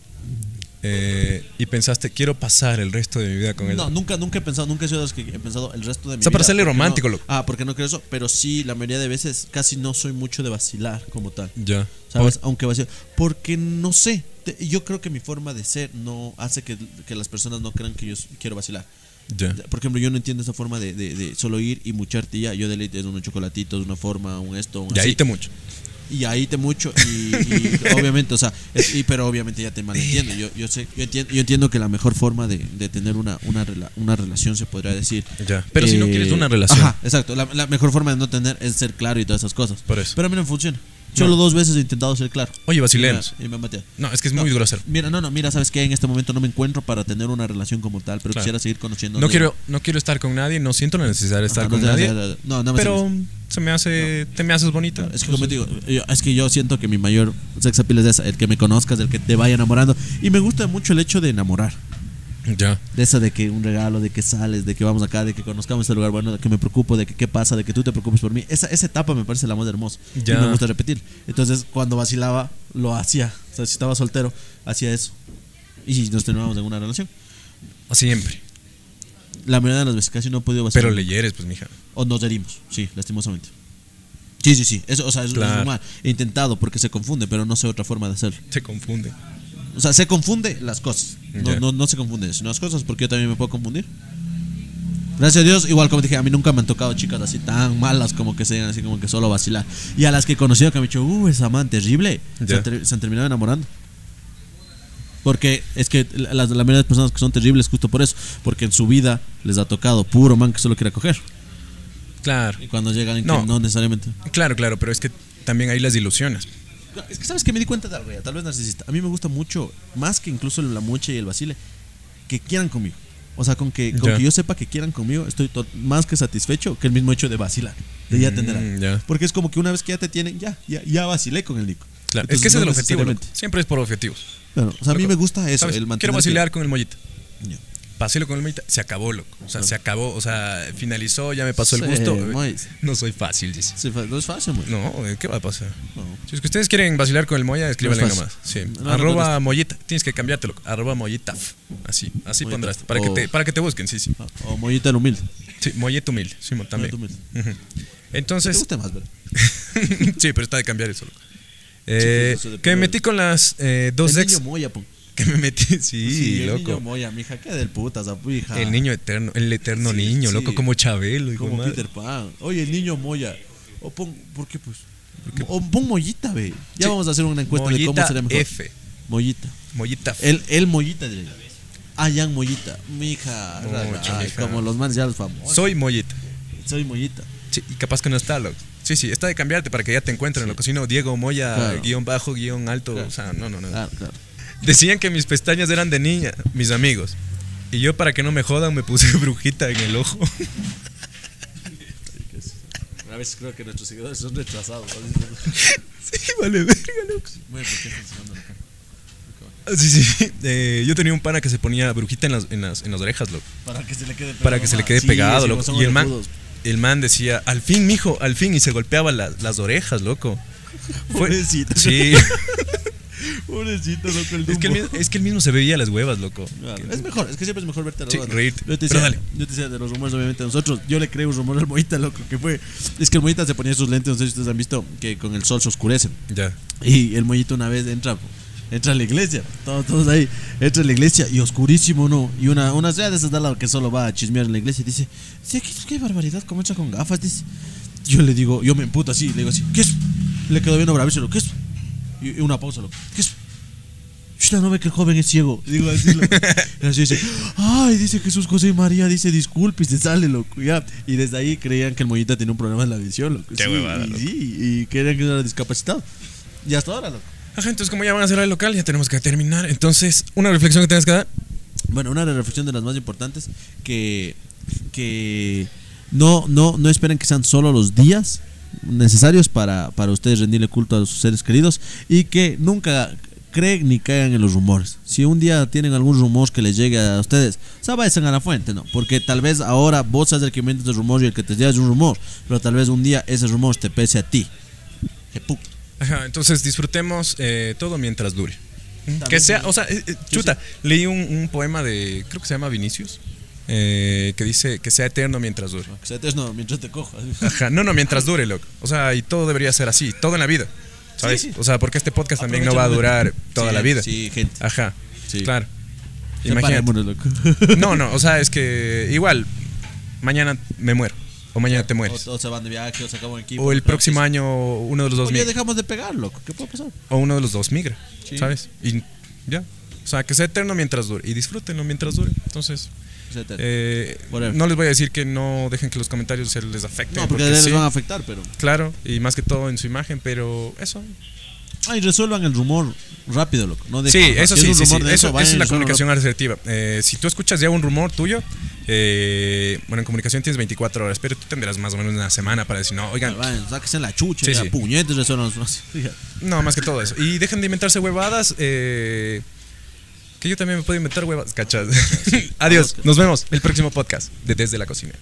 Eh, y pensaste, quiero pasar el resto de mi vida con él. No, nunca, nunca he pensado, nunca he sido de los que he pensado el resto de mi O sea, para vida, serle romántico, no- loco. Ah, porque no creo eso, pero sí, la mayoría de veces casi no soy mucho de vacilar como tal. Ya. ¿Sabes? Aunque vacilar. Porque no sé. te- Yo creo que mi forma de ser no hace que, que las personas no crean que yo quiero vacilar. Ya. Por ejemplo, yo no entiendo esa forma de, de- de solo ir y mucharte y ya. Yo deleite unos chocolatitos, una forma, un esto, un Y ahí así. te mucho. Y ahí te mucho y, y obviamente o sea es- y, pero obviamente ya te malentiendo yo yo sé yo entiendo, yo entiendo que la mejor forma de, de tener una una, rela- una relación se podría decir Ya. Pero si no eh, quieres una relación. ajá exacto la, la mejor forma de no tener es ser claro y todas esas cosas Por eso. pero a mí no funciona solo dos veces he intentado ser claro Oye, vacilemos. y me, me bateado. No, es que es muy grosero. Mira, no, no, mira, sabes que en este momento no me encuentro para tener una relación como tal, pero Claro. quisiera seguir conociendo. No quiero, no quiero estar con nadie, no siento la necesidad de estar Ajá, con no, nadie. no, no, no, no, nada más pero se me hace, te me haces bonita. Es que como te digo, yo- es que yo siento que mi mayor sex appeal es esa, el que me conozcas, el que te vaya enamorando. Y me gusta mucho el hecho de enamorar. Ya. De eso de que un regalo, de que sales, de que vamos acá, de que conozcamos este lugar bueno, de que me preocupo, de que qué pasa, de que tú te preocupes por mí. Esa, esa etapa me parece la más hermosa. Ya. Y me gusta repetir. Entonces, cuando vacilaba, lo hacía. O sea, si estaba soltero, hacía eso. Y nos terminamos en una relación. Siempre. La mayoría de las veces casi no he podido vacilar. Pero le hieres, pues, mija. O nos herimos, sí, lastimosamente. Sí, sí, sí. Eso, o sea, eso Claro. es normal. He intentado porque se confunde, pero no sé otra forma de hacerlo. Se confunde. O sea, se confunde las cosas. No, Ya. no, no se confunden, sino las cosas, porque yo también me puedo confundir. Gracias a Dios, igual como dije, a mí nunca me han tocado chicas así tan malas como que sean así como que solo vacilar. Y a las que he conocido que me han dicho, uh, esa man terrible, se Ya. han, se han terminado enamorando. Porque es que la, la mayoría de personas que son terribles justo por eso, porque en su vida les ha tocado puro man que solo quiere coger. Claro. Y cuando llegan, No. no necesariamente. Claro, claro, pero es que también hay las ilusiones. Es que sabes que me di cuenta de algo, tal vez narcisista. A mí me gusta mucho, más que incluso la mucha y el vacile, que quieran conmigo. O sea, con que, con que yo sepa que quieran conmigo, estoy to- más que satisfecho que el mismo hecho de vacilar, de ya tener. Mm. Porque es como que una vez que ya te tienen, ya, ya, ya vacilé con el Nico. Claro. Entonces, es que ese no es el objetivo. loco. Siempre es por objetivos. Claro, o sea, a mí Loco, me gusta eso, ¿Sabes? el mantener. Quiero que- vacilar con el mollita. Vacilo con el mollita. Se acabó, loco. O sea, se acabó. O sea, finalizó, ya me pasó el gusto. No soy fácil, dice. Sí, no es fácil. No, eh, ¿qué va a pasar? No. Si es que ustedes quieren vacilar con el Moya, escríbanle No nomás. Sí. No, arroba. Mollita. Tienes que cambiártelo. Arroba Mollita. Así, así Mollita. pondrás. Para que, te, para que te busquen, sí, sí. O Mollita el humilde. Sí, Molleta humilde. Sí, también. Molleta humilde. Ujú. ¿Te Entonces, gusta más, verdad? sí, pero está de cambiar eso. loco. Eh, que me metí con las eh, dos el ex. niño Moya. Que me metí, sí, Sí, el niño loco. Moya, mija, qué del putas, hija. El niño eterno, el eterno Sí, niño, loco, como Chabelo. Como madre. Peter Pan. Oye, el niño Moya. O pon, ¿Por qué pues? O pon Mollita, ve. Ya vamos a hacer una encuesta de cómo Mollita sería mejor. F. Mollita. Mollita F. El, el Mollita, diré. Ah, Jan Mollita. Mija. Mucho, mija. como los manes ya los famosos. Soy Mollita. Soy Mollita. Y capaz que no está, loco. Sí, sí, está de cambiarte para que ya te encuentren, loco. Si no, Diego Moya, Claro. guion bajo, guion alto. Claro. O sea, no, no, no. Claro, claro. Decían que mis pestañas eran de niña, mis amigos. Y yo, para que no me jodan, me puse brujita en el ojo. A veces creo que nuestros seguidores son retrasados. sí, vale, verga, loco. Bueno, ¿por qué acá? Sí, sí. Eh, yo tenía un pana que se ponía brujita en las, en las, en las orejas, loco. Para que se le quede Para que se le quede Sí, pegado, sí, loco. somos Y el man. El man decía, al fin, mijo, al fin. Y se golpeaba la- las orejas, loco. Fue- Pobrecito. Sí. Pobrecito, loco, el es, que mismo- es que él mismo se veía las huevas, loco. Claro, Es mejor, es que siempre es mejor verte a Sí, los reírte. Yo te decía, dale. yo te decía de los rumores, obviamente, nosotros. Yo le creo un rumor al Moita, loco, que fue. Es que el Moita se ponía sus lentes, no sé si ustedes han visto, que con el sol se oscurecen. Ya. Y el Mollito una vez entra, entra a la iglesia, todos, todos ahí, entra a la iglesia y oscurísimo, ¿no? Y una, una de esas da la que solo va a chismear en la iglesia y dice, sí, qué, qué barbaridad, cómo entra con gafas, dice. Yo le digo, yo me emputo así, le digo así, ¿qué es? Le quedo viendo bravísimo, ¿qué es? Y, y una pausa, loco. ¿Qué es? Chuta, no ve que el joven es ciego. Digo así, loco. Y así dice, ay, dice Jesús José María, dice disculpe y se sale, loco. Ya. Y desde ahí creían que el mollita tenía un problema en la visión, loco. Qué sí, huevada, y, loco. Sí, y creían que era discapacitado. Y hasta ahora, loco. Ajá, entonces como ya van a cerrar el local, ya tenemos que terminar. Entonces, una reflexión que tienes que dar. Bueno, una reflexión de las más importantes que, que no, no, no esperen que sean solo los días necesarios para, para ustedes rendirle culto a sus seres queridos y que nunca creen ni caigan en los rumores. Si un día tienen algún rumor que les llegue a ustedes, o sea, vayan a la fuente, ¿no? Porque tal vez ahora vos seas el que inventas el rumor y el que te llevas un rumor, pero tal vez un día ese rumor te pese a ti. Ajá, entonces disfrutemos eh, todo mientras dure. También Que sea, o sea, eh, eh, chuta, leí un, un poema de, creo que se llama Vinicius, que dice que sea eterno mientras dure. Que sea eterno mientras te cojas. Ajá, no, no, mientras dure, loco. O sea, y todo debería ser así, todo en la vida. ¿Sabes? Sí, sí. O sea, porque este podcast también no va a durar toda Sí, la vida. Sí, gente. Ajá, Sí. claro. Imagínate. Loco. No, no, o sea, es que igual, mañana me muero, o mañana te mueres. O, o se van de viaje, o se un equipo. O el próximo año uno de los dos migra. dejamos de pegar, loco. ¿Qué puede pasar? O uno de los dos migra, Sí. ¿sabes? Y ya. O sea, que sea eterno mientras dure. Y disfrútenlo mientras dure. Entonces, eh, no les voy a decir que no dejen que los comentarios se les afecten. no, porque, les sí, van a afectar, pero. Claro, y más que todo en su imagen, pero eso. Ay, resuelvan el rumor rápido, loco. No Sí, eso sí, un sí, sí. rumor de Eso, esa es la comunicación asertiva. Eh, si tú escuchas ya un rumor tuyo, eh, bueno, en comunicación tienes 24 horas, pero tú tendrás más o menos una semana para decir, no, oigan. Vayan, sáquense la chucha, Sí, ya, puñetes, resuelvan. No, más que todo eso. Y dejen de inventarse huevadas. eh, que yo también me puedo inventar huevadas, cachas. Adiós. Nos vemos el próximo podcast de Desde la Cocina.